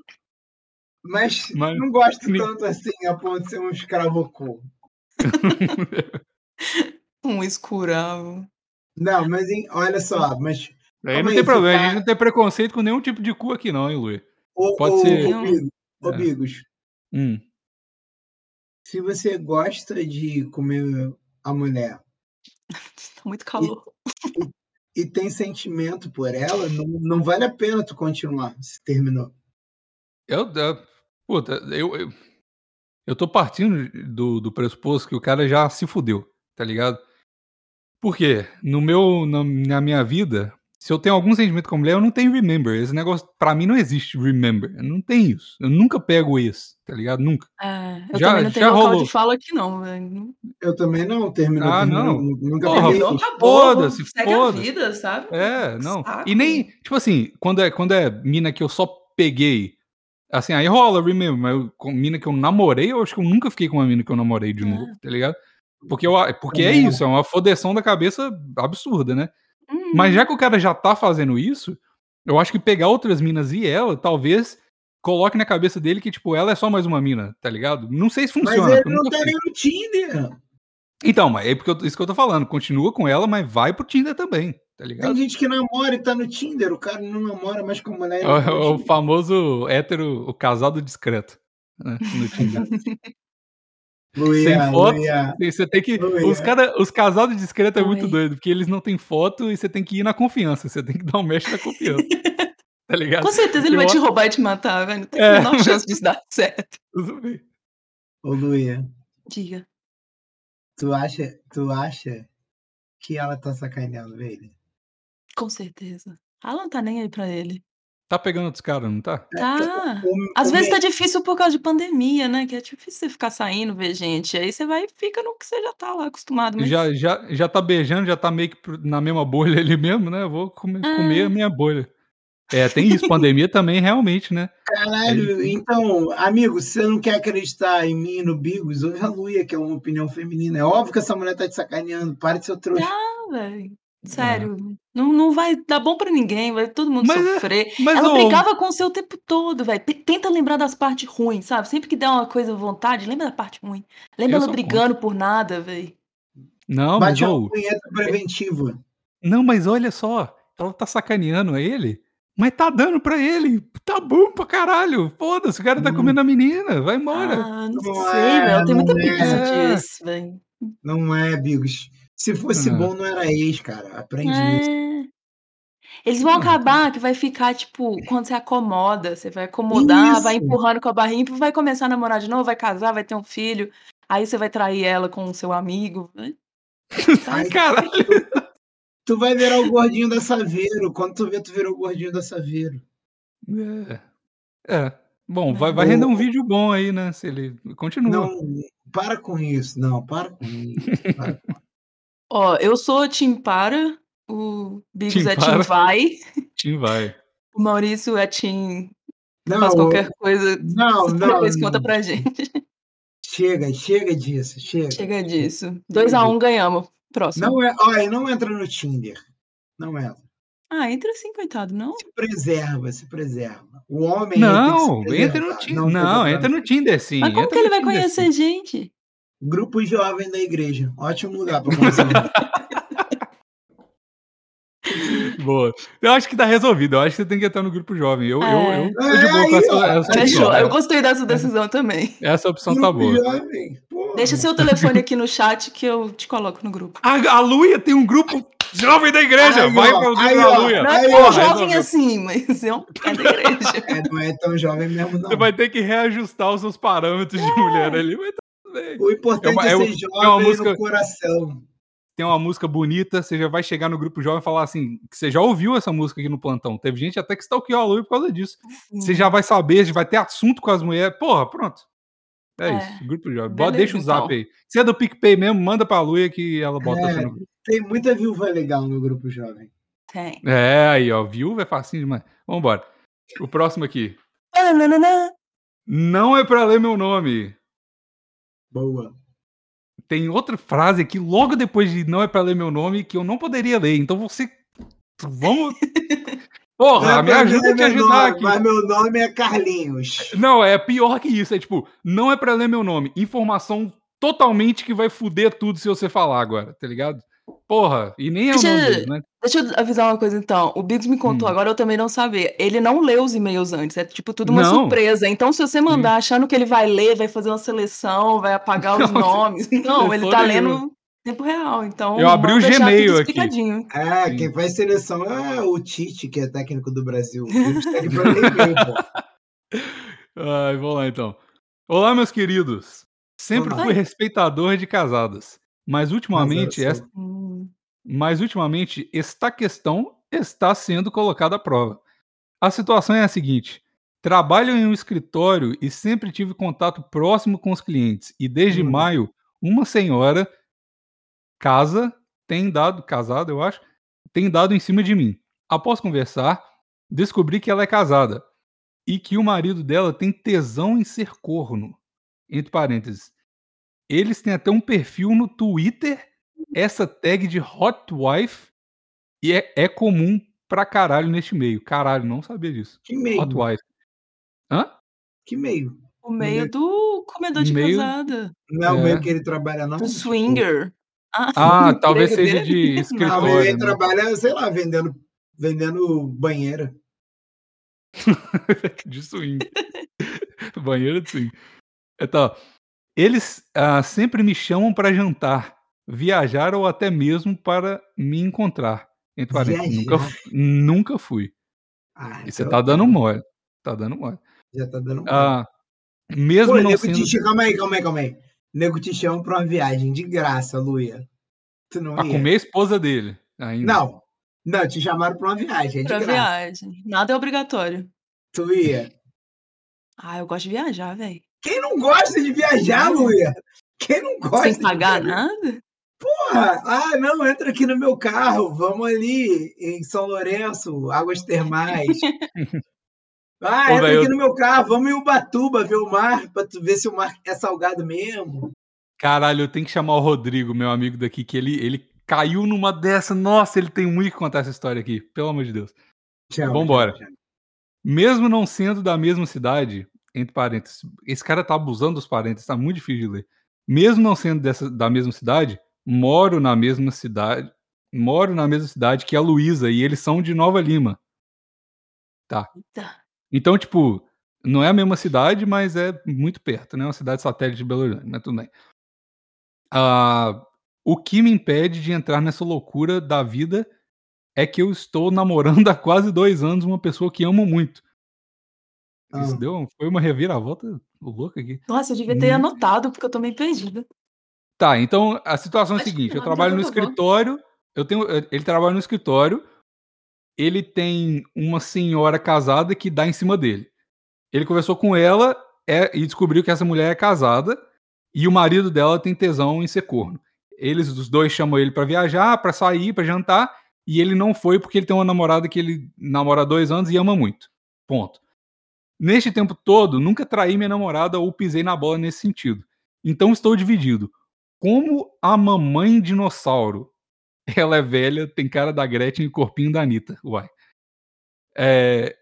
Mas, Mas- não gosto tanto assim a ponto de ser um escravo cu. Um escuravo. Não, mas hein, olha só, mas Aí não aí, tem problema, a gente não tem preconceito com nenhum tipo de cu aqui não, hein, Luiz? ô, Pode ô, ser- ô, Bigos, ô, É. Bigos, Hum. se você gosta de comer a mulher Tá muito calor. e tem sentimento por ela, não, não vale a pena tu continuar se terminou. Eu, eu, puta, eu, eu, eu tô partindo do, do pressuposto que o cara já se fudeu, tá ligado? Por quê? No meu, na, na minha vida, se eu tenho algum sentimento com a mulher, eu não tenho remember. Esse negócio, pra mim, não existe remember. Não tem isso. Eu nunca pego esse, tá ligado? Nunca. É, eu Já- também não já tenho local rolou. de fala aqui, não, velho. Eu também não, terminou, Ah, terminou, não. nu- nunca Porra, Terminou, isso. acabou. foda-se, Segue foda-se. a vida, sabe? É, não. Saco. E nem, tipo assim, quando é, quando é mina que eu só peguei, assim, aí rola, remember, mas eu- com mina que eu namorei, eu acho que eu nunca fiquei com uma mina que eu namorei de Ah. novo, tá ligado? Porque, eu, porque é isso, é uma fodeção da cabeça absurda, né? Hum, Mas já que o cara já tá fazendo isso, eu acho que pegar outras minas e ela, talvez coloque na cabeça dele que, tipo, ela é só mais uma mina, tá ligado? Não sei se Mas funciona. ele porque eu não tá nem no Tinder. Então, mas é porque eu- isso que eu tô falando. Continua com ela, mas vai pro Tinder também, tá Tem ligado? gente que namora e tá no Tinder, o cara não namora mais com a mulher. É o, tá é o Tinder. famoso hétero, o casado discreto. Né, no Tinder. Luia, Sem foto, Luia, você tem que. Luia. Os, cara, os casados discretos é muito Oi. doido, porque eles não têm foto e você tem que ir na confiança. Você tem que dar um mexe na confiança. tá ligado? Com certeza ele Eu vai te roubar e te matar, velho. Não tem É. a menor chance disso dar certo. Tudo bem. Ô, Luia, Diga. tu acha, tu acha que ela tá sacaneando ele? Com certeza. Ela não tá nem aí pra ele. Tá pegando outros caras, não tá? Tá. O- Às o vezes tá difícil por causa de pandemia, né? Que é difícil você ficar saindo, ver gente. Aí você vai e fica no que você já tá lá acostumado. Mas... Já, já, já tá beijando, já tá meio que na mesma bolha ali mesmo, né? Eu vou comer, Ah. comer a minha bolha. É, tem isso. Pandemia também, realmente, né? Caralho, então, amigo, se você não quer acreditar em mim e no Bigos, ouve a Luia, que é uma opinião feminina. É óbvio que essa mulher tá te sacaneando. Para de ser trouxa. Ah, velho. Sério. Não, não vai dar bom pra ninguém, vai todo mundo Mas é- sofrer. Mas, Ela ô, brigava com você o tempo todo, velho. Tenta lembrar das partes ruins, sabe? Sempre que der uma coisa à vontade, lembra da parte ruim. Lembra Eu ela sou brigando por nada, velho. Não, mas, Bate uma ô, punheta preventiva. não, mas olha só. Ela tá sacaneando ele, mas tá dando pra ele. Tá bom pra caralho. Foda-se, o cara tá Hum. comendo a menina. Vai embora. Ah, não Não sei, é, velho. Eu tenho muita não é. preguiça disso, velho. Não é, Bigos. Se fosse bom, não era ex, cara. Aprende isso. É. Eles vão Ah. acabar que vai ficar, tipo, quando você acomoda, você vai acomodar, vai Isso. empurrando com a barrinha, vai começar a namorar de novo, vai casar, vai ter um filho, aí você vai trair ela com o seu amigo. né? Caralho. tu vai virar o gordinho da Saveiro. Quando tu vê, tu virou o gordinho da Saveiro. É. É. Bom, vai, vai O- render um vídeo bom aí, né? Se ele. Continua. Não, para com isso. Não, para com isso. Para com... Ó, eu sou Tim Para, o Bigos Tim é Para. Tim Vai, Tim vai. o Maurício é Tim Não, faz qualquer coisa. não, não. Depois conta pra gente. Chega, chega disso, chega. Chega disso. 2x1 ganhamos. Próximo. Não é, olha, não entra no Tinder. Não entra. Ah, entra assim, coitado, não? Se preserva, se preserva. O homem Não, que se entra no Tinder. não Não, entra no Tinder sim. Mas como entra que ele vai Tinder, conhecer sim. gente? Grupo jovem da igreja. Ótimo lugar para conhecer. Boa. Eu acho que tá resolvido. Eu acho que você tem que entrar no grupo jovem. Eu, É. eu, eu É, aí, essa Fechou. opção. Eu gostei dessa decisão também. Essa opção tá Grupo boa. jovem. Deixa seu telefone aqui no chat que eu te coloco no grupo. A, a Luia tem um grupo jovem da igreja. Aí, Vai ó, para o grupo aí, da. Luia. Não é tão ó, jovem assim, mas é um é da igreja. É, não é tão jovem mesmo, não. Você vai ter que reajustar os seus parâmetros de mulher ali. Mas tá bem. O importante É uma- é, é ser jovem é uma música- no coração. Tem uma música bonita, você já vai chegar no grupo jovem e falar assim: que você já ouviu essa música aqui no plantão. Teve gente até que stalkeou a Luia por causa disso. Você já vai saber, já vai ter assunto com as mulheres. Porra, pronto. É, É, isso, grupo jovem. Beleza, deixa o zap então. aí. Se é do PicPay mesmo, manda pra Luia que ela bota É. no grupo. Tem muita viúva legal no grupo jovem. Tem. É, aí, ó. Viúva é facinho demais. Vambora. O próximo aqui. Não é pra ler meu nome. Boa. Tem outra frase aqui, logo depois de não é pra ler meu nome, que eu não poderia ler. Então você. Vamos. Porra, Não, me ajuda a te ajudar nome- aqui. Mas meu nome é Carlinhos. Não, é pior que isso. É tipo, não é pra ler meu nome. Informação totalmente que vai fuder tudo se você falar agora, tá ligado? Porra, e nem é o Deixa- nome dele, né? Deixa eu avisar uma coisa então. O Biggs me contou, Hum. agora eu também não sabia. Ele não lê os e-mails antes, é tipo tudo uma Não. surpresa. Então, se você mandar achando que ele vai ler, vai fazer uma seleção, vai apagar os Não, nomes. Não, ele tá lendo em tempo real. Então, Eu abri o Gmail aqui. É, Sim. quem faz seleção é o Tite, que é técnico do Brasil. Pô. Ai, vamos lá então. Olá, meus queridos. Sempre Olá. fui respeitador de casadas. Mas ultimamente, Mas, esta, Hum. mas ultimamente, esta questão está sendo colocada à prova. A situação é a seguinte: trabalho em um escritório e sempre tive contato próximo com os clientes. E desde Hum. maio, uma senhora casa tem dado, casada, eu acho, tem dado em cima de mim. Após conversar, descobri que ela é casada e que o marido dela tem tesão em ser corno. Entre parênteses. Eles têm até um perfil no Twitter, essa tag de Hot Wife, e é, é comum pra caralho neste meio. Caralho, não sabia disso. Que meio? Hot Wife. Hã? Que meio? O meio meio- do comedor de meio- casada. Não é o É. meio que ele trabalha, não? Do swinger. Ah, o talvez seja dele? de escritório. ele né? trabalha, sei lá, vendendo, vendendo banheira. de swing. Banheiro de swing. Então, eles ah, sempre me chamam para jantar, viajar ou até mesmo para me encontrar. Entre parênteses, nunca, fu- nunca fui. Ah, E você então tá dando mole. Tá dando mole. Já tá dando mole. Ah, mesmo Pô, não nego sendo. te calma aí, calma aí, calma aí. Nego te chama pra uma viagem de graça, Luia. Tu não Pra ia? comer a esposa dele. Ainda. Não. Não, te chamaram pra uma viagem, é de Pra graça. viagem. Nada é obrigatório. Tu ia. Ah, eu gosto de viajar, velho. Quem não gosta de viajar, Luia? Quem não gosta Sem de pagar nada? Porra, ah, não, entra aqui no meu carro, vamos ali em São Lourenço, Águas Termais. Ah, Pô, entra aqui no meu carro, vamos em Ubatuba ver o mar, pra tu ver se o mar é salgado mesmo. Caralho, eu tenho que chamar o Rodrigo, meu amigo daqui, que ele, ele caiu numa dessa. Nossa, ele tem muito que contar essa história aqui. Pelo amor de Deus. Chama, Vambora. chama, chama. Mesmo não sendo da mesma cidade, entre parênteses, esse cara tá abusando dos parênteses, tá muito difícil de ler. Mesmo não sendo dessa, da mesma cidade, moro na mesma cidade, moro na mesma cidade que a Luísa e eles são de Nova Lima. Eita. Então, tipo, não é a mesma cidade, mas é muito perto, né? Uma cidade satélite de Belo Horizonte, mas tudo bem. Ah, o que me impede de entrar nessa loucura da vida é que eu estou namorando há quase dois anos uma pessoa que amo muito. Isso Ah. deu, foi uma reviravolta louca aqui. Nossa, eu devia ter Hum. anotado, porque eu tô meio perdida. Tá, então a situação é a seguinte: eu trabalho no escritório, eu tenho, eh, ele trabalha no escritório, ele tem uma senhora casada que dá em cima dele. Ele conversou com ela é, e descobriu que essa mulher é casada e o marido dela tem tesão em ser corno. Eles, os dois, chamam ele pra viajar, pra sair, pra jantar, e ele não foi porque ele tem uma namorada que ele namora há dois anos e ama muito. Ponto. Neste tempo todo, nunca traí minha namorada ou pisei na bola nesse sentido. Então estou dividido. Como a mamãe dinossauro, ela é velha, tem cara da Gretchen e corpinho da Anitta. Uai. É,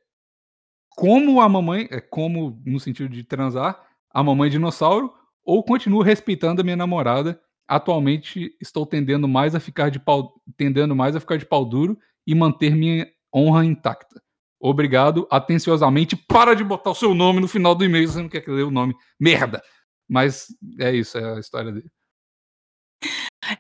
como a mamãe, é, como no sentido de transar, a mamãe dinossauro, ou continuo respeitando a minha namorada. Atualmente estou tendendo mais a ficar de pau, tendendo mais a ficar de pau duro e manter minha honra intacta. Obrigado, atenciosamente. Para de botar o seu nome no final do e-mail, você não quer que eu leia o nome. Merda! Mas é isso, é a história dele.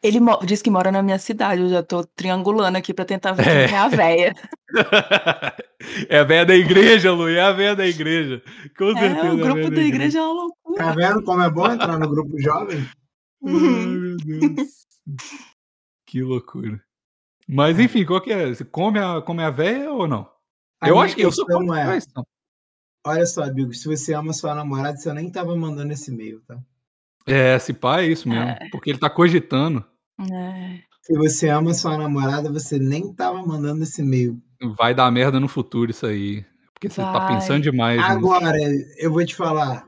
Ele diz que mora na minha cidade, eu já tô triangulando aqui pra tentar ver É. quem é a véia. é a véia da igreja, Lu, é a véia da igreja. Com certeza. É, é a o grupo da igreja é uma loucura. Tá vendo como é bom entrar no grupo jovem? Ai, Uhum. meu Deus. que loucura. Mas enfim, qual que é? Você come a, come a véia ou não? A eu acho que eu sou questão contra é- traição. Olha só, amigo, se você ama sua namorada, você nem tava mandando esse e-mail, tá? É, esse pai é isso mesmo. É. Porque ele tá cogitando. É. Se você ama sua namorada, você nem tava mandando esse e-mail. Vai dar merda no futuro isso aí. Porque você tá pensando demais. nisso. Agora, eu vou te falar.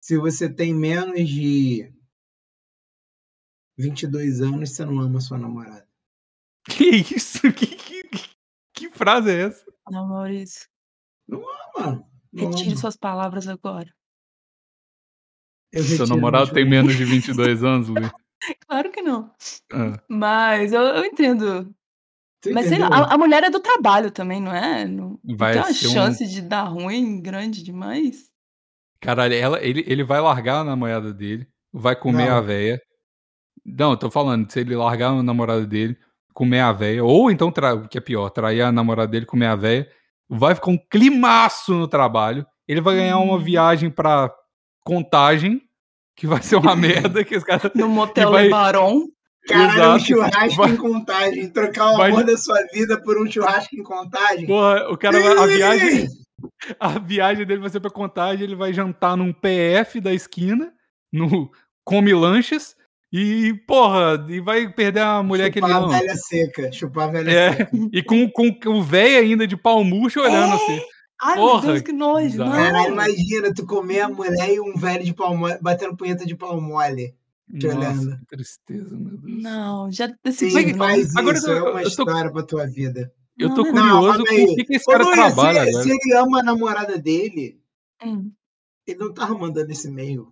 Se você tem menos de 22 anos, você não ama sua namorada. Que isso? Que, que- que frase é essa? Não, Maurício. Mano, não Retire ama. suas palavras agora. Eu Seu retiro namorado tem menos de 22 anos, Luiz. Claro que não. Ah, Mas eu, eu entendo. Tu Mas sei lá, a, a mulher é do trabalho também, não é? Não, não Vai tem uma ser um- chance de dar ruim grande demais? Caralho, ela, ele, ele vai largar a namorada dele, vai comer Não. a véia. Não, eu tô falando, se ele largar a namorada dele, comer a véia, ou então, tra- o que é pior, trair a namorada dele, comer a véia, vai ficar um climaço no trabalho. Ele vai ganhar uma Hum. viagem pra contagem, que vai ser uma merda, que os caras. No motel vai- Lebaron. Caralho, um Exato. churrasco Vai- em contagem. Trocar o Vai- amor da sua vida por um churrasco em contagem. Porra, o cara vai. A viagem, a viagem dele vai ser pra contagem, ele vai jantar num PF da esquina, no Come Lanches, e, porra, e vai perder a mulher que ele Chupar a ama. velha seca. Chupar a velha É, seca. e com, com o velho ainda de pau murcho olhando É. assim. Ai, Porra, meu Deus, que nojo. Não. Caralho, imagina tu comer a mulher e um velho de pau mole, batendo punheta de pau mole. Te Nossa, olhando. que tristeza, meu Deus. Não, já Sim, decidi. não. faz Agora isso. eu- É uma eu tô- história pra tua vida. Eu tô Não, Não, curioso calma com o que, que esse Ô, cara Luiz, trabalha se, agora. se ele ama a namorada dele, Hum. ele não tava mandando esse e-mail.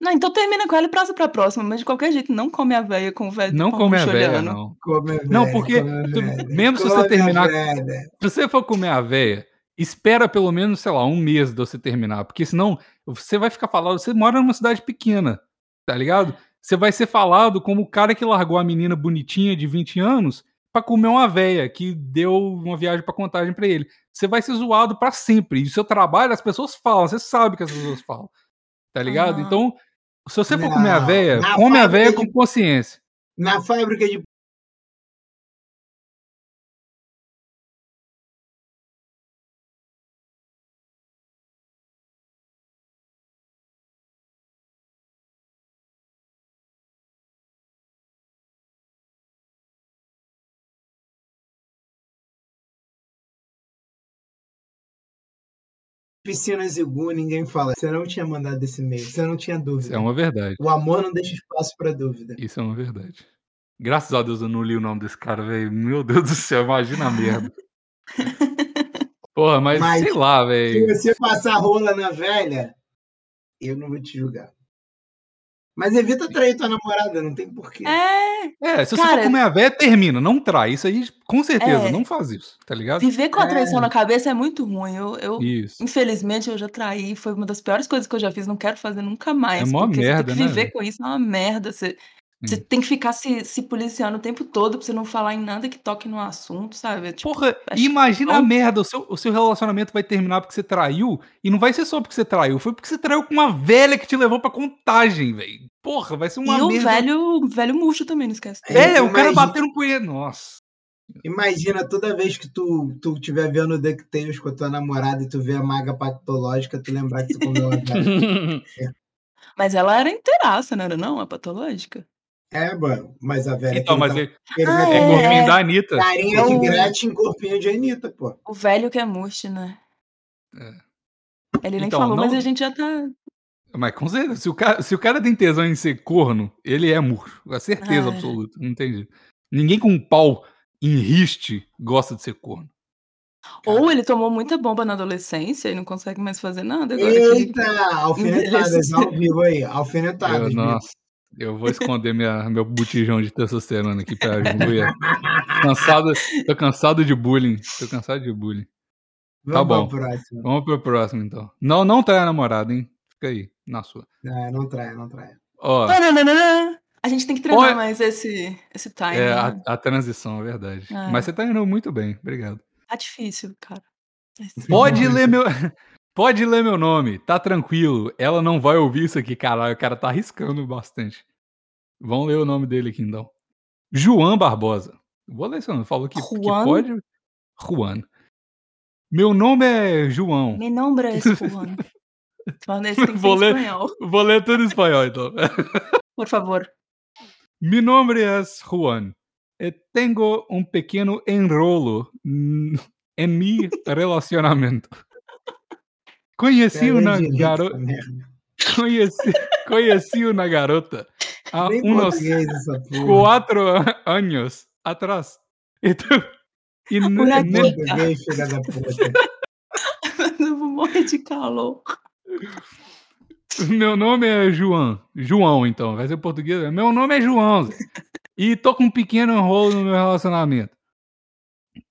Não, então termina com ela e passa pra próxima, mas de qualquer jeito, não come a véia com o velho Não come a véia, olhando. não. Come a Não, velha, porque come a tu- velha, mesmo se você come a terminar- velha. Se você for comer a véia, espera pelo menos, sei lá, um mês de você terminar. Porque senão você vai ficar falado. Você mora numa cidade pequena, tá ligado? Você vai ser falado como o cara que largou a menina bonitinha de 20 anos pra comer uma véia que deu uma viagem pra contagem pra ele. Você vai ser zoado pra sempre. E o seu trabalho, as pessoas falam, você sabe que as pessoas falam. Tá ligado? Aham. Então, se você for comer a Não, véia, na come a fábrica véia de- com consciência. Na fábrica de piscinas e Gu, ninguém fala. Você não tinha mandado esse e-mail, você não tinha Isso dúvida. é uma verdade. O amor não deixa espaço pra dúvida. Isso é uma verdade. Graças a Deus eu não li o nome desse cara, velho. Meu Deus do céu, imagina a merda. Porra, mas, Mas, sei lá, Se velho. você passar rola na velha, eu não vou te julgar. Mas evita trair tua namorada, não tem porquê. É, É, se você Cara- for comer a véia, termina. Não trai. Isso aí, com certeza, É. não faz isso, tá ligado? viver com a É. traição na cabeça é muito ruim. Eu, eu Isso. infelizmente, eu já traí. Foi uma das piores coisas que eu já fiz. Não quero fazer nunca mais. É porque merda, você tem né, que viver com isso. É uma merda. Você, você Sim. tem que ficar se, se policiando o tempo todo pra você não falar em nada que toque no assunto, sabe? É Tipo, Porra, imagina a tão- merda. O seu, o seu relacionamento vai terminar porque você traiu. E não vai ser só porque você traiu. Foi porque você traiu com uma velha que te levou pra contagem, velho. Porra, vai ser uma e o merda. velho, o velho murcho também, não esquece. É, É, o cara imagina- batendo punheta. Nossa. Imagina toda vez que tu, tu tiver vendo DuckTales com a tua namorada e tu vê a maga patológica, tu lembrar que tu comeu a velha. Mas ela era inteiraça, não era não? A patológica? É, mano, mas a velha Então, que mas ele, tá, ele Ah, é é. corpinho da Anitta. carinha É de Gretchen, corpinho de Anitta, pô. O velho que é murcho, né? É. Ele nem Então, falou, mas não- a gente já tá. Mas com certeza, se o, cara, se o cara tem tesão em ser corno, ele é murcho. Com certeza Ah. absoluta. Não tem jeito. Ninguém com um pau em riste gosta de ser corno. Ou ele tomou muita bomba na adolescência e não consegue mais fazer nada agora que ele. Eita, alfinetadas ao vivo aí, alfinetadas. Eu, nossa, eu vou esconder minha, meu botijão de testosterona aqui pra Julia. Cansado, tô cansado de bullying. Tô cansado de bullying. Vamos tá bom. pro próximo. Vamos pro próximo, então. Não, não trai a namorada, hein? Fica aí, na sua. Ah, não trai, não trai. Ó. A gente tem que treinar Olha- mais esse, esse time. é né? a, a transição, é verdade. É. Mas você tá indo muito bem, obrigado. Tá difícil, cara. Pode ler meu. Pode ler meu nome, tá tranquilo. Ela não vai ouvir isso aqui, caralho. O cara tá arriscando bastante. Vamos ler o nome dele aqui então. João Barbosa. Vou ler seu nome. Falou que, que Juan? pode. Juan. Meu nome é João. Me nombra esse Juan. Vou em ler- espanhol. Vou ler tudo em espanhol então. Por favor. Mi nombre es Juan. E tengo un pequeño enrolo en mi relacionamento. Conheci uma garota. Conheci, conheci uma garota há porra. quatro anos atrás. E, tu- e chica. Português, filha da puta. Eu vou morrer de calor. meu nome é João. João, então. Vai ser português. Meu nome é João. Zé. E tô com um pequeno enrolo no meu relacionamento.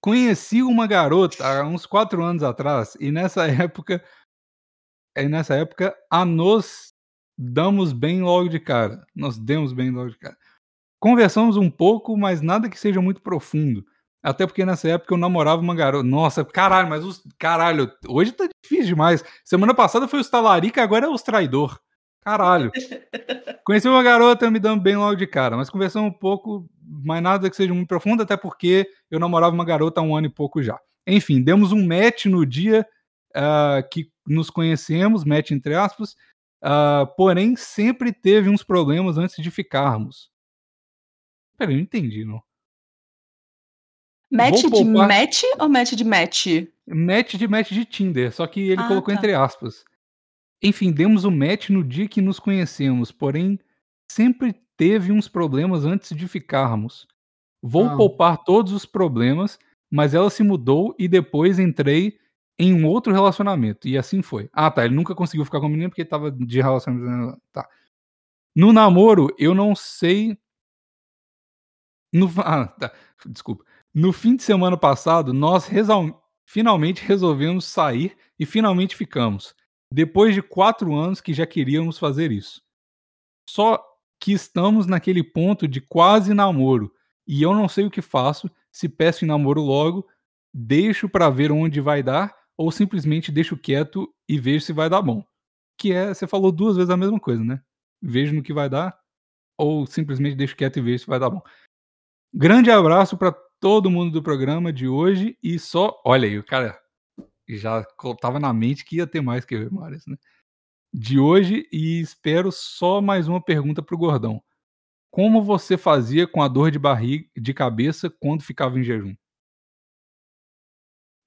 Conheci uma garota há uns quatro anos atrás e nessa época, e nessa época, a nos damos bem logo de cara. Nós demos bem logo de cara. Conversamos um pouco, mas nada que seja muito profundo. Até porque nessa época eu namorava uma garota. Nossa, caralho, mas os. Caralho, hoje tá difícil demais. Semana passada foi os talarica, agora é os traidor. Caralho. Conheci uma garota me dando bem logo de cara, mas conversamos um pouco, mas nada que seja muito profundo, até porque eu namorava uma garota há um ano e pouco já. Enfim, demos um match no dia ah, que nos conhecemos, match entre aspas, ah, porém sempre teve uns problemas antes de ficarmos. Peraí, eu não entendi, não. Match Vou de poupar- match ou match de match? Match de match de Tinder, só que ele Ah, colocou tá. entre aspas. Enfim, demos um match no dia que nos conhecemos, porém sempre teve uns problemas antes de ficarmos. Vou Ah. poupar todos os problemas, mas ela se mudou e depois entrei em um outro relacionamento. E assim foi. Ah, tá. Ele nunca conseguiu ficar com a menina porque ele tava de relacionamento. Tá. No namoro, eu não sei. No... Ah, tá. Desculpa. No fim de semana passado, nós resol- finalmente resolvemos sair e finalmente ficamos. Depois de quatro anos que já queríamos fazer isso. Só que estamos naquele ponto de quase namoro. E eu não sei o que faço, se peço em namoro logo, deixo pra ver onde vai dar, ou simplesmente deixo quieto e vejo se vai dar bom. Que é, você falou duas vezes a mesma coisa, né? Vejo no que vai dar, ou simplesmente deixo quieto e vejo se vai dar bom. Grande abraço pra todo mundo do programa de hoje e só. Olha aí, o cara já tava na mente que ia ter mais que eu, né? De hoje e espero só mais uma pergunta pro Gordão. Como você fazia com a dor de barriga, de cabeça quando ficava em jejum?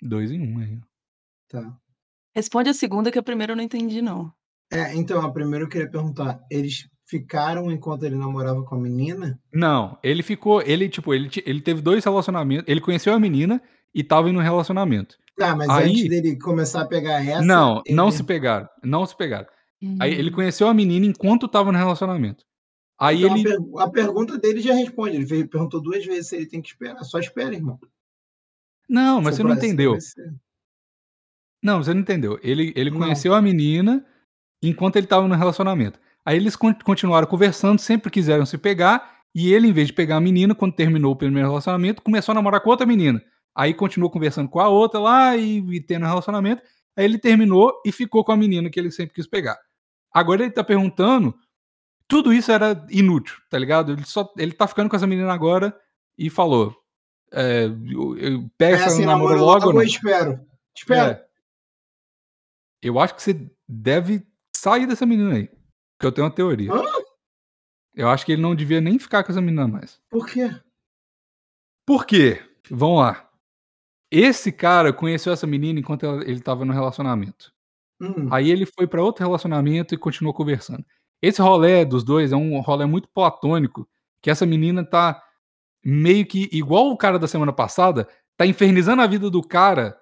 Dois em um aí. Tá. Responde a segunda, que a primeira eu não entendi, não. É, então, a primeira eu queria perguntar, eles ficaram enquanto ele namorava com a menina? Não, ele ficou, ele tipo, ele, ele teve dois relacionamentos, ele conheceu a menina e tava em um relacionamento. Tá, mas Aí- antes dele começar a pegar essa. não, não ele- se pegaram, não se pegaram. Aí Hum. ele conheceu a menina enquanto tava no relacionamento. Aí Então, ele a, per- a pergunta dele já responde. Ele perguntou duas vezes se ele tem que esperar. Só espera, irmão. Não, mas você não entendeu. Não, você não entendeu. Ele, ele Não. conheceu a menina enquanto ele estava no relacionamento. Aí eles con- continuaram conversando, sempre quiseram se pegar, e ele, em vez de pegar a menina, quando terminou o primeiro relacionamento, começou a namorar com outra menina. Aí continuou conversando com a outra lá e, e tendo relacionamento. Aí ele terminou e ficou com a menina que ele sempre quis pegar. Agora ele tá perguntando. Tudo isso era inútil, tá ligado? Ele, só, ele tá ficando com essa menina agora e falou: é, pega É essa assim, namoro namoro logo. logo, eu espero. Espera. É. Eu acho que você deve sair dessa menina aí. Porque eu tenho uma teoria. Hã? Eu acho que ele não devia nem ficar com essa menina mais. Por quê? Por quê? Vamos lá. Esse cara conheceu essa menina enquanto ele tava no relacionamento. Hum, Aí ele foi pra outro relacionamento e continuou conversando. Esse rolê dos dois é um rolê muito platônico, que essa menina tá meio que igual o cara da semana passada, tá infernizando a vida do cara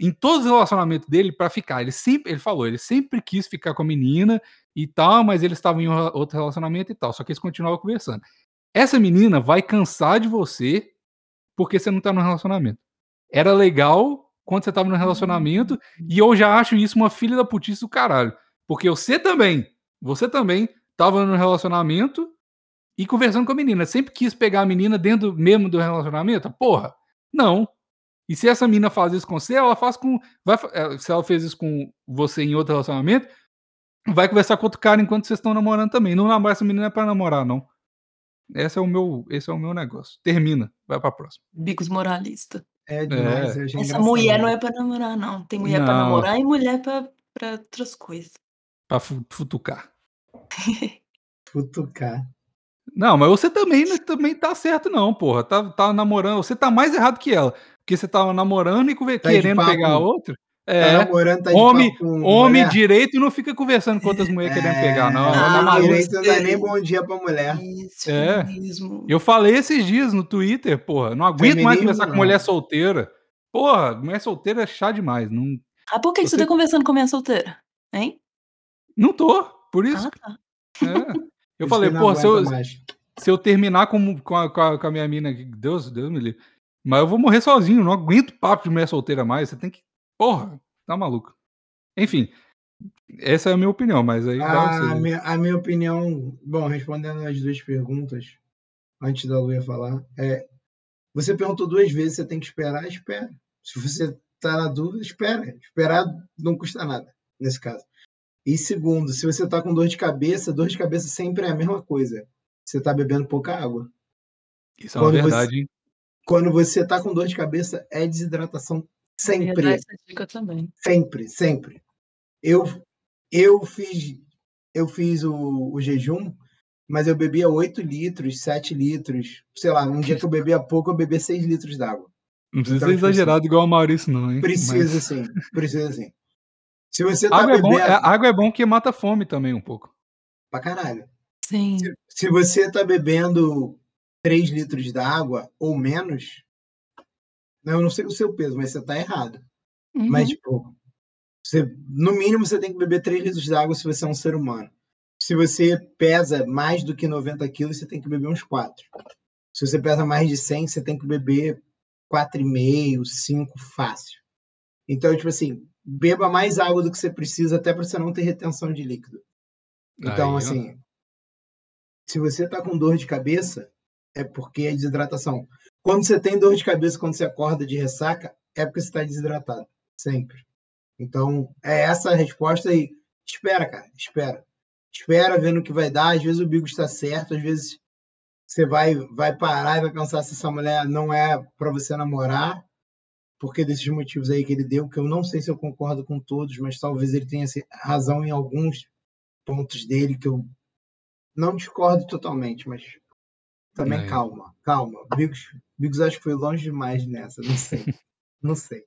em todos os relacionamentos dele pra ficar. Ele sempre, ele falou, ele sempre quis ficar com a menina e tal, mas eles estavam em outro relacionamento e tal, só que eles continuavam conversando. Essa menina vai cansar de você porque você não tá no relacionamento. Era legal quando você tava no relacionamento e eu já acho isso uma filha da putice do caralho. Porque você também, você também tava no relacionamento e conversando com a menina. Sempre quis pegar a menina dentro mesmo do relacionamento? Porra, não. E se essa menina faz isso com você, ela faz com. Vai, eh, se ela fez isso com você em outro relacionamento, vai conversar com outro cara enquanto vocês estão namorando também. Não namora essa menina é pra namorar, não. Esse é o meu, esse é o meu negócio. Termina, vai pra próxima. Bicos moralista. é demais. eu achei Essa mulher não é pra namorar, não. Tem mulher pra Não. namorar e mulher pra, pra outras coisas. Pra fu- futucar. Futucar. Não, mas você também, não- também tá certo, não, porra. Tá, tá namorando. Você tá mais errado que ela. Porque você tava namorando e Tá querendo pegar a outra. Tá É. namorando, tá homem- papo com Homem mulher? direito não fica conversando com outras mulheres querendo pegar, não. É, Ah, Tá direito não dá nem bom dia pra mulher. Isso, É. feminismo. Eu falei esses dias no Twitter, porra. Não aguento mais Feminismo, conversar com não. mulher solteira. Porra, mulher solteira é chá demais. Não, Ah, por que, que você Você- tá conversando com minha solteira? Hein? não tô. Por isso. Ah, tá. é. Eu falei, que porra, se eu, mais. se eu terminar com, com, a, com, a, com minha mina, aqui, Deus, Deus me livre. Mas eu vou morrer sozinho, não aguento papo de mulher solteira mais. Você tem que. Porra, tá maluco. Enfim, essa é a minha opinião, mas aí vai A você. minha, a minha opinião, bom, respondendo as duas perguntas, antes da Luia falar, é, você perguntou duas vezes, você tem que esperar, espera. Se você tá na dúvida, espera. Esperar não custa nada, nesse caso. E segundo, se você tá com dor de cabeça, dor de cabeça sempre é a mesma coisa. Você tá bebendo pouca água. Isso é uma quando você- verdade, hein? Quando você tá com dor de cabeça, é desidratação Eu sempre. dar essa dica também. Sempre, sempre. Eu, eu fiz, eu fiz o, o jejum, mas eu bebia 8 litros, 7 litros. Sei lá, um dia que eu bebia pouco, eu bebia 6 litros d'água. Não precisa Então, ser tipo assim, exagerado igual o Maurício, não, hein? Precisa Mas sim, precisa sim. Se você tá Água é, bom, bebendo. é- água é bom porque mata a fome também um pouco. Pra caralho. Sim. Se você tá bebendo 3 litros d'água ou menos, eu não sei o seu peso, mas você tá errado. Uhum. Mas, tipo, você, no mínimo você tem que beber 3 litros de água se você é um ser humano. Se você pesa mais do que 90 quilos, você tem que beber uns 4. Se você pesa mais de 100, você tem que beber 4,5, 5 fácil. Então, tipo assim, beba mais água do que você precisa, até para você não ter retenção de líquido. Então, Aí, ó. assim, se você tá com dor de cabeça, é porque é desidratação. Quando você tem dor de cabeça, quando você acorda de ressaca, é porque você está desidratado. Sempre. Então, é essa a resposta aí. Espera, cara. Espera. Espera vendo o que vai dar. Às vezes o bigo está certo, às vezes você vai, vai parar e vai pensar se essa mulher não é para você namorar, porque desses motivos aí que ele deu, que eu não sei se eu concordo com todos, mas talvez ele tenha razão em alguns pontos dele que eu não discordo totalmente, mas também É. calma, calma. Bigos, Bigos acho que foi longe demais nessa, não sei. não sei.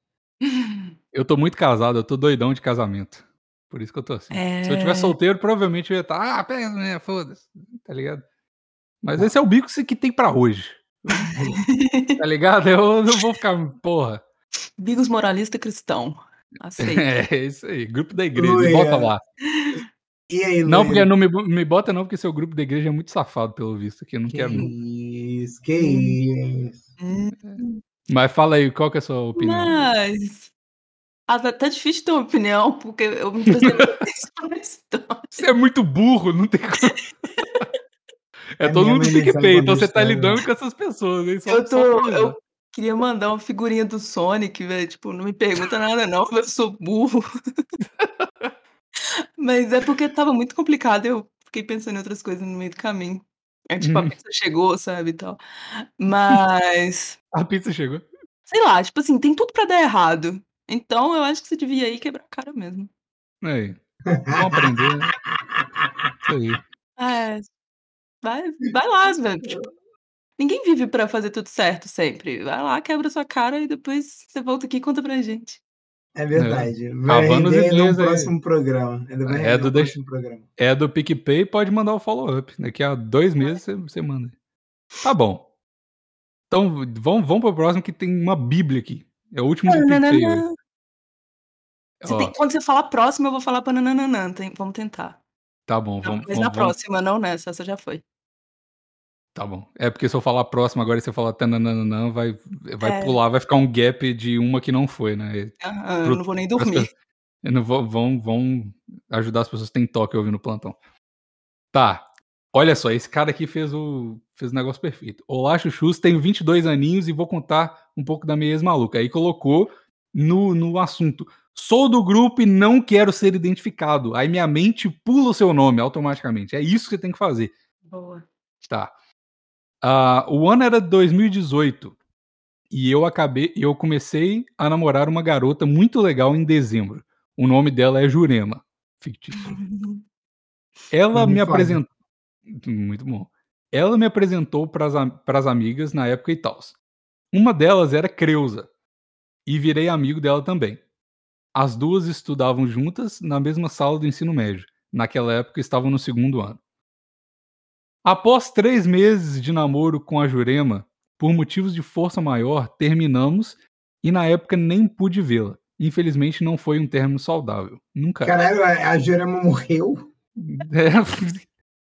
Eu tô muito casado, eu tô doidão de casamento. Por isso que eu tô assim. Se eu É. tivesse solteiro, provavelmente eu ia estar, ah, pega, né, foda-se, tá ligado? Mas esse é o bico que tem pra hoje. tá ligado? Eu não vou ficar, porra. Bigos moralista cristão. Aceito. É, isso aí, grupo da igreja, me bota lá. E aí, Não, Luia? porque não me, me bota não, porque seu grupo da igreja é muito safado, pelo visto, que eu não Que quero não. isso, que isso. Hum, Mas fala aí, qual que é a sua opinião? Mas. Ah, tá, tá difícil ter uma opinião, porque eu me. Você é muito burro, não tem como. É A todo mundo PicPay, então quando você tá está, lidando com essas pessoas, hein? Só, Eu tô. Eu queria mandar uma figurinha do Sonic, velho. Tipo, não me pergunta nada, não, eu sou burro. Mas é porque tava muito complicado, eu fiquei pensando em outras coisas no meio do caminho. É tipo, a Hum. pizza chegou, sabe, e tal. Mas, A pizza chegou. sei lá, tipo assim, tem tudo pra dar errado. Então eu acho que você devia ir quebrar a cara mesmo. Aí. Vamos aprender, né? Isso aí. É. Vai vai lá, velho, tipo, ninguém vive pra fazer tudo certo sempre. Vai lá, quebra sua cara e depois você volta aqui e conta pra gente. É É. verdade. Vai Cavando os render ainda e-mails aí. próximo programa. Ainda vai É do deixa- próximo programa. É do PicPay, pode mandar o follow-up. Daqui a dois meses você, você manda. Tá bom. Então, vamos, vamos pro próximo que tem uma bíblia aqui. É o último do PicPay. Você tem- quando você falar próximo, eu vou falar panananã. Tem, vamos tentar. tá bom, Não, vamos, mas vamos, na vamos- próxima, não nessa. Essa já foi. Tá bom. É porque se eu falar próximo agora e você falar tananana, vai, vai É. pular, vai ficar um gap de uma que não foi, né? Aham, Pro- eu não vou nem dormir. pessoas- Eu não vou, vão, vão ajudar as pessoas que têm toque ouvindo o plantão. Tá. Olha só, esse cara aqui fez o, fez o negócio perfeito. Olá, chuchus, tenho 22 aninhos e vou contar um pouco da minha ex-maluca. Aí colocou no, no assunto. Sou do grupo e não quero ser identificado. Aí minha mente pula o seu nome automaticamente. É isso que você tem que fazer. Boa. Tá. Ah, o ano era 2018 e eu acabei, eu comecei a namorar uma garota muito legal em dezembro. O nome dela é Jurema, fictício. Ela me apresentou, muito bom. Ela me apresentou para as amigas na época e tal. Uma delas era Creuza e virei amigo dela também. As duas estudavam juntas na mesma sala do ensino médio. Naquela época estavam no segundo ano. Após três meses de namoro com a Jurema, por motivos de força maior, terminamos e na época nem pude vê-la. Infelizmente não foi um término saudável. Nunca. Caralho, a Jurema morreu? É,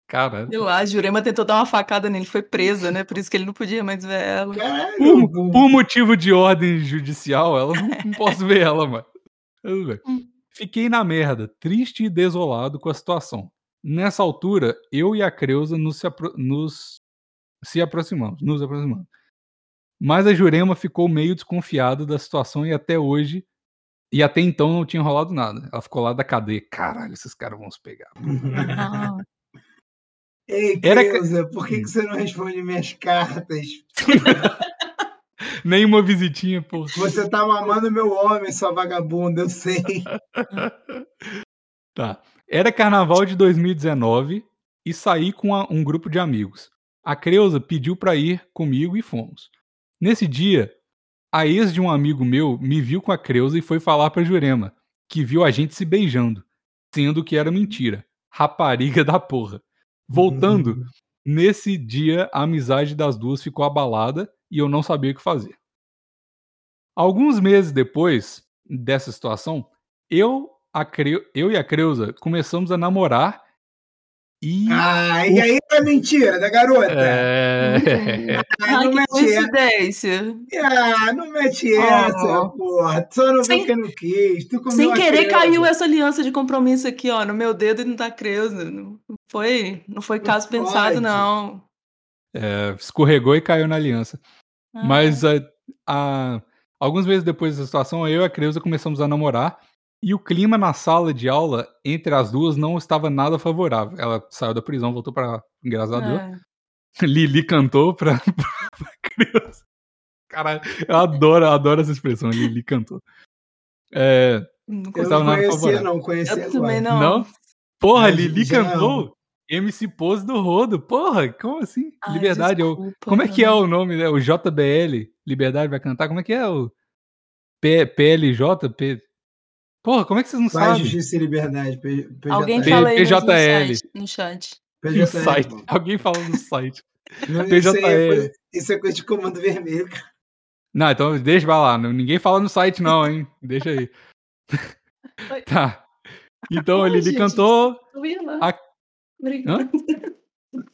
Caralho. Sei lá, a Jurema tentou dar uma facada nele, foi presa, né? Por isso que ele não podia mais ver ela. Caralho. Por, por motivo de ordem judicial, ela não, não posso ver ela, mano. Fiquei na merda, triste e desolado com a situação. Nessa altura, eu e a Creuza nos, se apro- nos se aproximamos, nos aproximamos. Mas a Jurema ficou meio desconfiada da situação e até hoje, e até então não tinha rolado nada. Ela ficou lá da cadeia. Caralho, esses caras vão se pegar. Ei, Era- Creuza, por que, que você não responde minhas cartas? Nenhuma visitinha, pô. Você tá mamando meu homem, sua vagabunda, eu sei. Tá. Era carnaval de 2019 e saí com a- um grupo de amigos. A Creuza pediu pra ir comigo e fomos. Nesse dia, a ex de um amigo meu me viu com a Creuza e foi falar pra Jurema, que viu a gente se beijando, sendo que era mentira. Rapariga da porra. Voltando, nesse dia a amizade das duas ficou abalada e eu não sabia o que fazer. Alguns meses depois dessa situação, eu, a Creu- eu e a Creuza começamos a namorar e. Ah, e aí é mentira da garota? É... Ah, Ai, não que mete coincidência. Ah, não mete essa, Oh. porra. Só não Sem- que eu não quis. Sem a querer caiu essa aliança de compromisso aqui, ó, no meu dedo e não tá Creuza. Não foi, não foi Não caso pode. pensado, não. é, escorregou e caiu na aliança. Ah, Mas a, a- alguns meses depois dessa situação, eu e a Creuza começamos a namorar e o clima na sala de aula entre as duas não estava nada favorável. Ela saiu da prisão, voltou para. Graças a Deus. é. Lili cantou pra, pra criança. Caralho, eu adoro, adoro essa expressão, Lili cantou. É, Não Eu consigo. Tava não nada conhecia, favorável. não. Conhecia Eu também não. não? Porra, Ai, Lili cantou MC Pose do Rodo. Porra, como assim? Ai, Liberdade. eu- desculpa, como é que é não. o nome, né? O JBL, Liberdade vai cantar? Como é que é o P, PLJ? P... Porra, como é que vocês não Paz, sabem? Justiça e Liberdade. P, PJL. Alguém fala aí no- site, no chat. No PJL, site. Alguém fala no site. Não, isso, é PJL. coisa, isso é coisa de comando vermelho. cara. Não, então deixa vai lá. não- Ninguém fala no site, não, hein? Deixa aí. Tá. Então Ai, gente. cantou. A- Obrigada.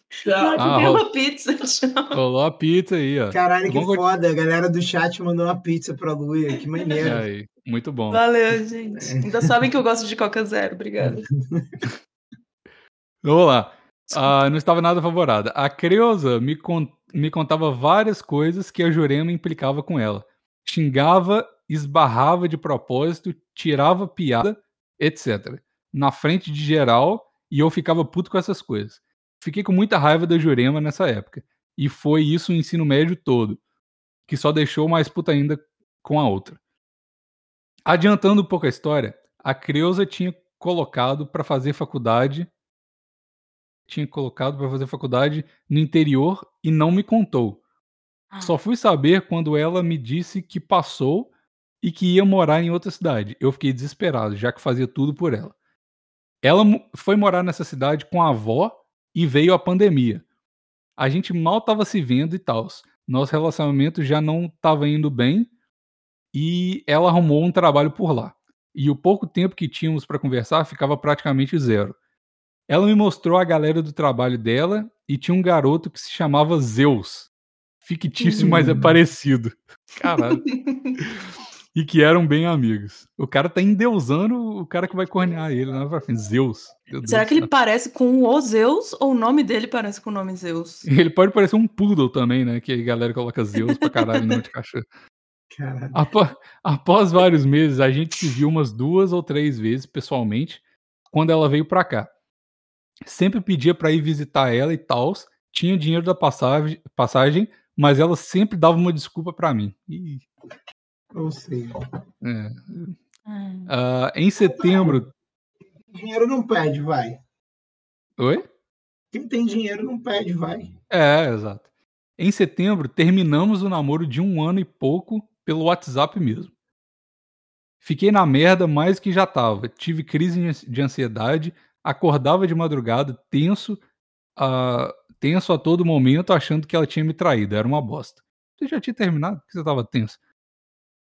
Tchau. Ah, rola. uma pizza. Tchau. Rolou a pizza aí, ó. Caralho, que foda. A galera do chat mandou uma pizza pra Luia. Que maneiro. Aí, muito bom. Valeu, gente. Ainda sabem que eu gosto de Coca Zero. Obrigada. Vamos lá. Ah, não estava nada favorável. A Creuza me, con- me contava várias coisas que a Jurema implicava com ela. Xingava, esbarrava de propósito, tirava piada, etc. Na frente de geral, e eu ficava puto com essas coisas. Fiquei com muita raiva da Jurema nessa época. E foi isso o ensino médio todo, que só deixou mais puta ainda com a outra. Adiantando um pouco a história, a Creuza tinha colocado para fazer faculdade tinha colocado para fazer faculdade no interior e não me contou. Ah. Só fui saber quando ela me disse que passou e que ia morar em outra cidade. Eu fiquei desesperado, já que fazia tudo por ela. Ela foi morar nessa cidade com a avó e veio a pandemia. A gente mal tava se vendo e tal. Nosso relacionamento já não tava indo bem e ela arrumou um trabalho por lá. E o pouco tempo que tínhamos para conversar ficava praticamente zero. Ela me mostrou a galera do trabalho dela e tinha um garoto que se chamava Zeus. Fictício, mas é Hum. parecido. Caralho. e que eram bem amigos. O cara tá endeusando o cara que vai cornear ele, né? Pra frente. Zeus. Deus Será que ele parece com o Zeus ou o nome dele parece com o nome Zeus? Ele pode parecer um poodle também, né? Que a galera coloca Zeus pra caralho no nome de cachorro. Caralho. Apó- Após vários meses, a gente se viu umas duas ou três vezes pessoalmente quando ela veio pra cá. Sempre pedia pra ir visitar ela e tal. Tinha dinheiro da passagem, passagem, mas ela sempre dava uma desculpa pra mim. Ih, Ou seja, é. Hum. Ah, em setembro. dinheiro não pede, vai. Oi? Quem tem dinheiro não pede, vai. É, exato. Em setembro, terminamos o namoro de um ano e pouco pelo WhatsApp mesmo. Fiquei na merda mais que já tava. Tive crise de ansi- de ansiedade, acordava de madrugada, tenso, ah, tenso a todo momento, achando que ela tinha me traído. Era uma bosta. Você já tinha terminado? Por que você tava tenso?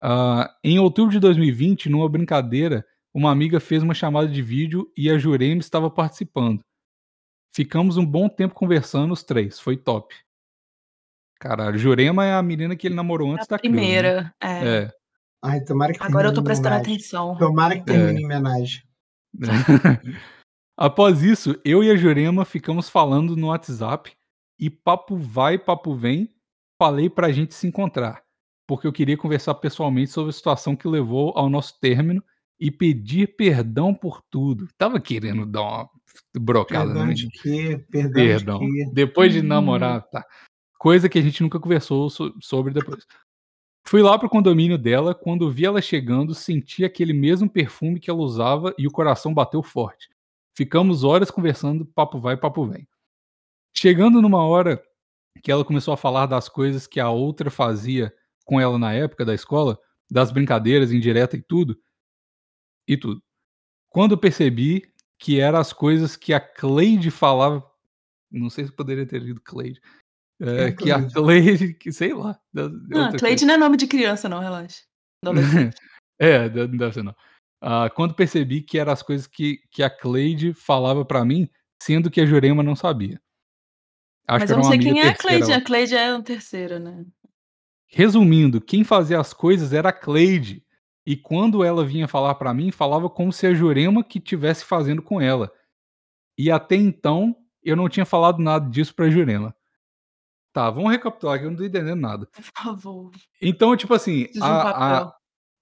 Ah, em outubro de 2020, numa brincadeira, uma amiga fez uma chamada de vídeo e a Jurema estava participando. Ficamos um bom tempo conversando os três. Foi top. Caralho, Jurema é a menina que ele namorou antes A da né? primeira, é. É. Ai, tomara que Agora eu tô prestando homenagem. atenção. Tomara que É. termine em homenagem. Após isso, eu e a Jurema ficamos falando no WhatsApp e papo vai, papo vem, falei pra gente se encontrar, porque eu queria conversar pessoalmente sobre a situação que levou ao nosso término e pedir perdão por tudo. Tava querendo dar uma brocada na Perdão minha de quê? Perdão, Perdão. de quê? Depois de Uhum. namorar, tá. Coisa que a gente nunca conversou so- sobre depois. Fui lá pro condomínio dela, quando vi ela chegando, senti aquele mesmo perfume que ela usava e o coração bateu forte. Ficamos horas conversando, papo vai, papo vem. Chegando numa hora que ela começou a falar das coisas que a outra fazia com ela na época da escola, das brincadeiras indireta e tudo, e tudo. Quando percebi que eram as coisas que a Cleide falava, não sei se poderia ter lido Cleide, é, que a Cleide. Que sei lá. Não, Cleide não é nome de criança, não, relaxa. É, não deve ser não. Ah, quando percebi que eram as coisas que, que a Cleide falava pra mim, sendo que a Jurema não sabia. Acho Mas eu não sei quem é a Cleide. A Cleide é a terceira, né? Resumindo, quem fazia as coisas era a Cleide. E quando ela vinha falar pra mim, falava como se a Jurema que tivesse fazendo com ela. E até então, eu não tinha falado nada disso pra Jurema. Tá, vamos recapitular que eu não tô entendendo nada. Por favor. Então, tipo assim, um a, a-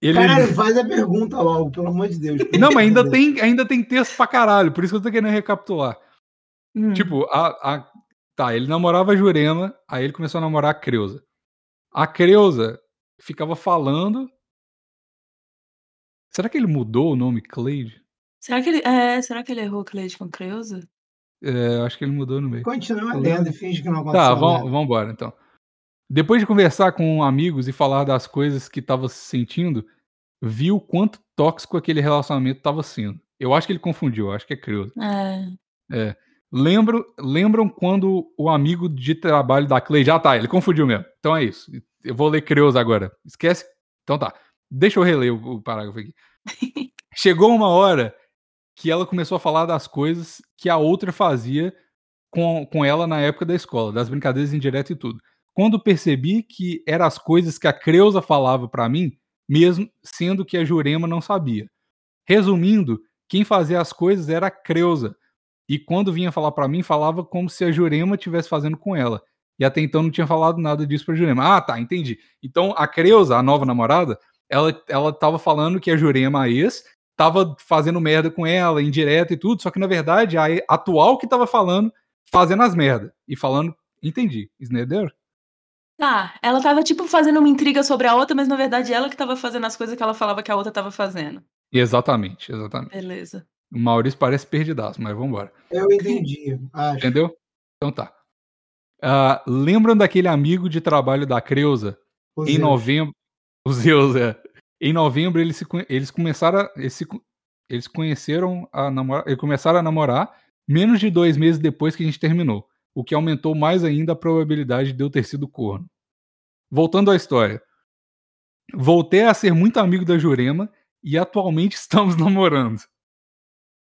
ele... Caralho, faz a pergunta logo, pelo amor de Deus. Não, mas ainda tem, ainda tem texto pra caralho, por isso que eu tô querendo recapitular. Hum. Tipo, a, a- Tá, ele namorava a Jurema, aí ele começou a namorar a Creuza. A Creuza ficava falando. Será que ele mudou o nome Cleide? Será que ele. É, será que ele errou Cleide com Creuza? É, eu acho que ele mudou no meio. Continua lendo e finge que não aconteceu Tá, vamos embora então. Depois de conversar com amigos e falar das coisas que tava sentindo, viu quanto tóxico aquele relacionamento tava sendo. Eu acho que ele confundiu, acho que é Creuza. É. Lembro, lembram quando o amigo de trabalho da Clay já tá, ele confundiu mesmo. Então é isso. Eu vou ler Creuza agora. Esquece. Então tá. Deixa eu reler o, o parágrafo aqui. Chegou uma hora que ela começou a falar das coisas que a outra fazia com, com ela na época da escola, das brincadeiras indiretas e tudo. Quando percebi que eram as coisas que a Creuza falava pra mim, mesmo sendo que a Jurema não sabia. Resumindo, quem fazia as coisas era a Creuza. E quando vinha falar pra mim, falava como se a Jurema estivesse fazendo com ela. E até então não tinha falado nada disso pra Jurema. Ah, tá, entendi. Então a Creuza, a nova namorada, ela, ela tava falando que a Jurema, a ex, tava fazendo merda com ela, indireta e tudo, só que na verdade a atual que tava falando, fazendo as merda. E falando, entendi. Snyder? Tá, ela tava tipo fazendo uma intriga sobre a outra, mas na verdade ela que tava fazendo as coisas que ela falava que a outra tava fazendo. Exatamente, exatamente. Beleza. O Maurício parece perdidaço, mas vambora. Eu entendi, acho. Entendeu? Então tá. Ah, lembram daquele amigo de trabalho da Creuza? O Em Zeus. novembro. Os Zeus, é. Em novembro, eles, se, eles começaram a. Eles, se eles conheceram a namorar. Eles começaram a namorar menos de dois meses depois que a gente terminou. O que aumentou mais ainda a probabilidade de eu ter sido corno. Voltando à história. Voltei a ser muito amigo da Jurema e atualmente estamos namorando.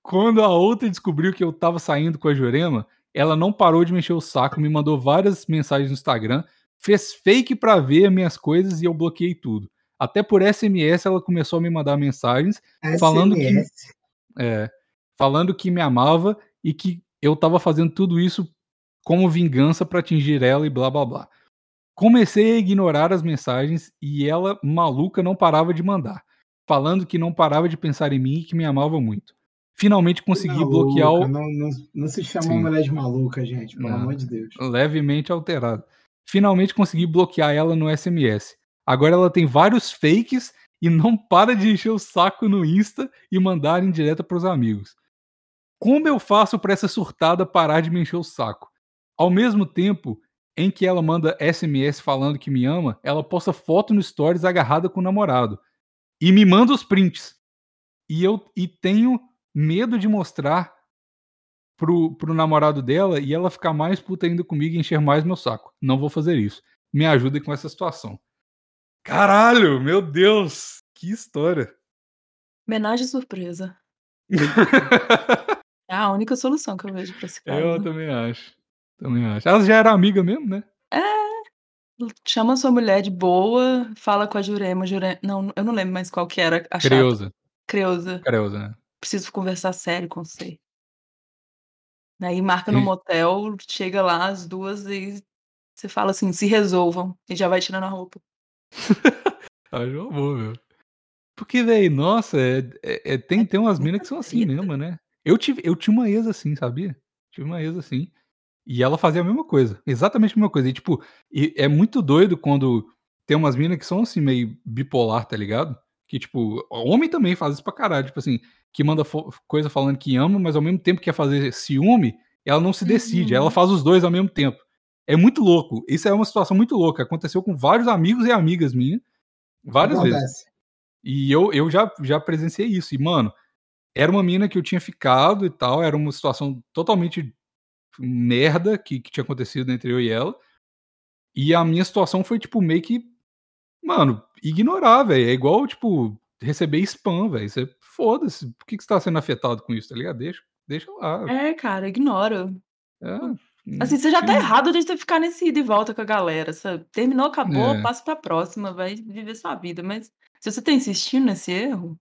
Quando a outra descobriu que eu tava saindo com a Jurema, ela não parou de me encher o saco, me mandou várias mensagens no Instagram, fez fake pra ver minhas coisas e eu bloqueei tudo. Até por SMS ela começou a me mandar mensagens falando que- SMS. é, falando que me amava e que eu tava fazendo tudo isso como vingança pra atingir ela e blá blá blá. Comecei a ignorar as mensagens e ela, maluca, não parava de mandar, falando que não parava de pensar em mim e que me amava muito. Finalmente consegui Maluca, bloquear o, Não, não, não se chama Sim. mulher de maluca, gente, pelo Não. amor de Deus. levemente alterado. Finalmente consegui bloquear ela no SMS. Agora ela tem vários fakes e não para de encher o saco no Insta e mandar em direta pros amigos. Como eu faço pra essa surtada parar de me encher o saco? Ao mesmo tempo em que ela manda SMS falando que me ama, ela posta foto no Stories agarrada com o namorado e me manda os prints. E eu e tenho medo de mostrar pro, pro namorado dela e ela ficar mais puta ainda comigo e encher mais meu saco. Não vou fazer isso. Me ajudem com essa situação. Caralho, meu Deus, que história. Homenagem surpresa. É a única solução que eu vejo pra esse caso. Eu também acho. Também acho. Ela já era amiga mesmo, né? Chama sua mulher de boa, fala com a Jurema. Jurema... Não, eu não lembro mais qual que era a. Creuza. Creuza. Creuza, né? Preciso conversar sério com você. Daí marca no motel, chega lá as duas e você fala assim, se resolvam. E já vai tirando a roupa. Acho uma boa, meu. Porque, velho, nossa, é, é- é- tem, tem umas minas que são assim mesmo, né? Eu, tive, eu tinha uma ex assim, sabia? Tive uma ex assim. E ela fazia a mesma coisa. Exatamente a mesma coisa. E, tipo, e é muito doido quando tem umas minas que são assim, meio bipolar, tá ligado? Que, tipo, homem também faz isso pra caralho. Tipo assim, que manda coisa falando que ama, mas ao mesmo tempo quer fazer ciúme, ela não se decide. Uhum. Ela faz os dois ao mesmo tempo. É muito louco. Isso é uma situação muito louca. Aconteceu com vários amigos e amigas minhas. Várias vezes. E eu, eu já, já presenciei isso. E, mano, era uma mina que eu tinha ficado e tal. Era uma situação totalmente merda que, que tinha acontecido entre eu e ela. E a minha situação foi, tipo, meio que. Mano, ignorar, velho. É igual, tipo, receber spam, velho. Você foda-se. Por que, que você tá sendo afetado com isso, tá ligado? Deixa, deixa lá. É, cara, ignora. É, Assim, você já tá errado de você ficar nesse ida e volta com a galera, sabe? Terminou, acabou, É. passa pra próxima, vai viver sua vida. Mas se você tá insistindo nesse erro,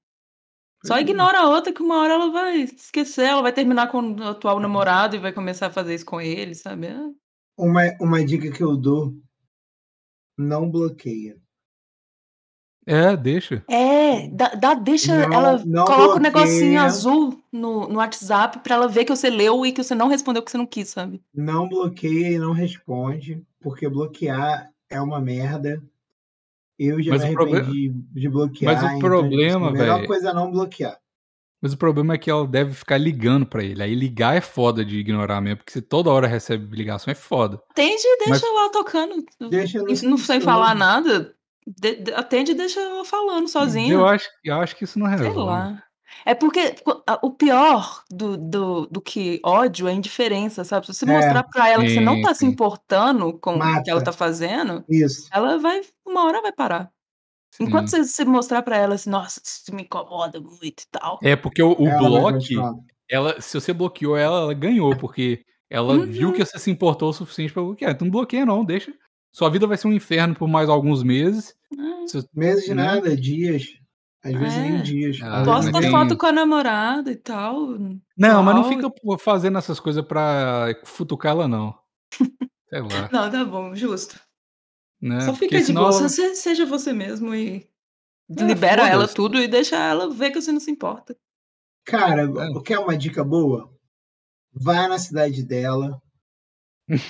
só é. ignora a outra que uma hora ela vai esquecer, ela vai terminar com o atual namorado e vai começar a fazer isso com ele, sabe? É. Uma, uma dica que eu dou: não bloqueia. É, deixa. É, dá, dá- deixa Não- ela. não coloca o negocinho bloqueia. azul no, no WhatsApp pra ela ver que você leu e que você não respondeu que você não quis, sabe? Não bloqueia e não responde, porque bloquear é uma merda. Eu já Mas me arrependi de bloquear. Mas o então, problema, assim, a melhor velho- coisa é não bloquear. Mas o problema é que ela deve ficar ligando pra ele. Aí ligar é foda de ignorar mesmo, porque se toda hora recebe ligação é foda. Atende e deixa Mas- lá tocando. Deixa no não sem falar nada. De- de- atende e deixa ela falando sozinha. Eu acho, eu acho que isso não Sei resolve. lá. É porque o pior do, do, do que ódio é indiferença, sabe? Se você É. mostrar pra ela que você não Sim, tá se sim. importando com o que Mata. ela tá fazendo, Isso. ela vai, uma hora vai parar. Enquanto Sim. você, você mostrar pra ela assim, nossa, isso me incomoda muito e tal. É porque o, o bloco, continuar. ela, se você bloqueou ela, ela ganhou, porque ela Uhum. viu que você se importou o suficiente pra bloquear. Então não bloqueia, não, deixa. Sua vida vai ser um inferno por mais alguns meses. Ah, Se- Meses de Né? nada, dias. Às vezes É. nem dias. Ah, Posta tem- foto com a namorada e tal. Não, mas não fica fazendo essas coisas pra futucar ela, não. Sei lá. Não, tá bom, justo. Né? Só Porque fica de senão boa, seja você mesmo e É, libera ela tudo e deixa ela ver que você não se importa. Cara, É. quer uma dica boa? Vai na cidade dela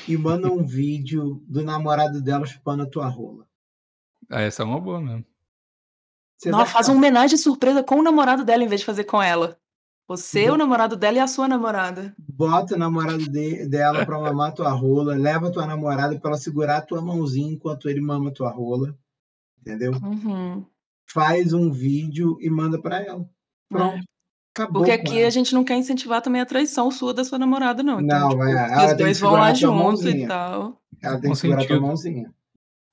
e manda um vídeo do namorado dela chupando a tua rola. Ah, essa é uma boa mesmo. Você faz uma homenagem surpresa com o namorado dela em vez de fazer com ela. Você, o namorado dela e a sua namorada. Bota o namorado de- dela pra mamar tua rola, leva tua namorada pra ela segurar tua mãozinha enquanto ele mama tua rola. Entendeu? Uhum. Faz um vídeo e manda pra ela. Pronto. É. Acabou. Porque aqui a gente não quer incentivar também a traição sua da sua namorada, não. Então, Não, tipo, ela os tem que dois vão lá junto e mãozinha. tal. Ela tem que segurar tua Consentido. mãozinha.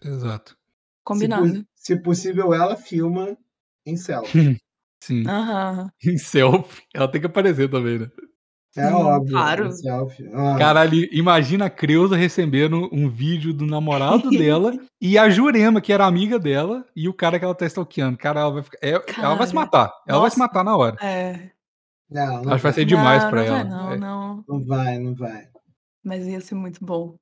Exato. Se, Combinado. po- se possível, ela filma em selfie. Sim. Em selfie. Ela tem que aparecer também, né? É Sim, óbvio. claro. selfie. Ah, Caralho, imagina a Creuza recebendo um vídeo do namorado dela e a Jurema, que era amiga dela, e o cara que ela tá stalkeando. Cara, ela vai, ficar, é- ela vai se Cara, matar. Ela vai se nossa. matar na hora. É. Não, não Acho que vai vai. ser demais não, pra não ela. vai não, É. não. Não vai, não vai. Mas ia ser muito bom.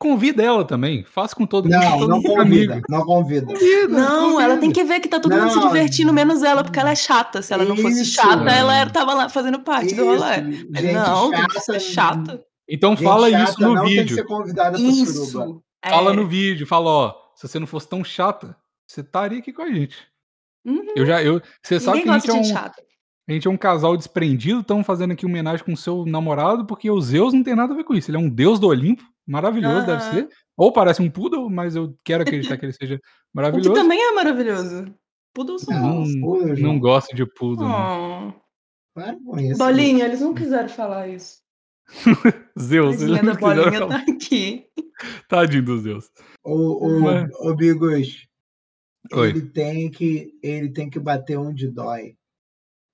Convida ela também. Faça com todo mundo. Não, todo não mundo é convida. amigo. Não convida. Convida, Não, ela tem convida. que ver que tá todo mundo se Não. divertindo, menos ela, porque ela é chata. Se ela não fosse Isso. chata, ela É. tava lá fazendo parte do rolê. Isso, Mas gente não, tem que chata, ser chata. Então Gente fala chata isso no não tem que vídeo. ser convidada. Isso. Fala é. no vídeo. Fala, ó, se você não fosse tão chata, você estaria aqui com a gente. Uhum. Eu já, eu, você sabe Ninguém que a gente, é um, chata. a gente é um casal desprendido, estamos fazendo aqui homenagem com o seu namorado, porque o Zeus não tem nada a ver com isso. Ele é um deus do Olimpo, maravilhoso, deve Aham. ser. Ou parece um poodle, mas eu quero acreditar que ele seja O que maravilhoso. também é maravilhoso. Poodles são Não, bons. poodles Não gosto de poodle. Oh. Para com isso. Bolinha, eles não quiseram falar isso. Zeus, ele Tadinha da não quiseram bolinha falar. tá aqui. Tadinho do Zeus. O, o, Mas- o Bigos, Oi. ele tem, que, ele tem que bater onde dói.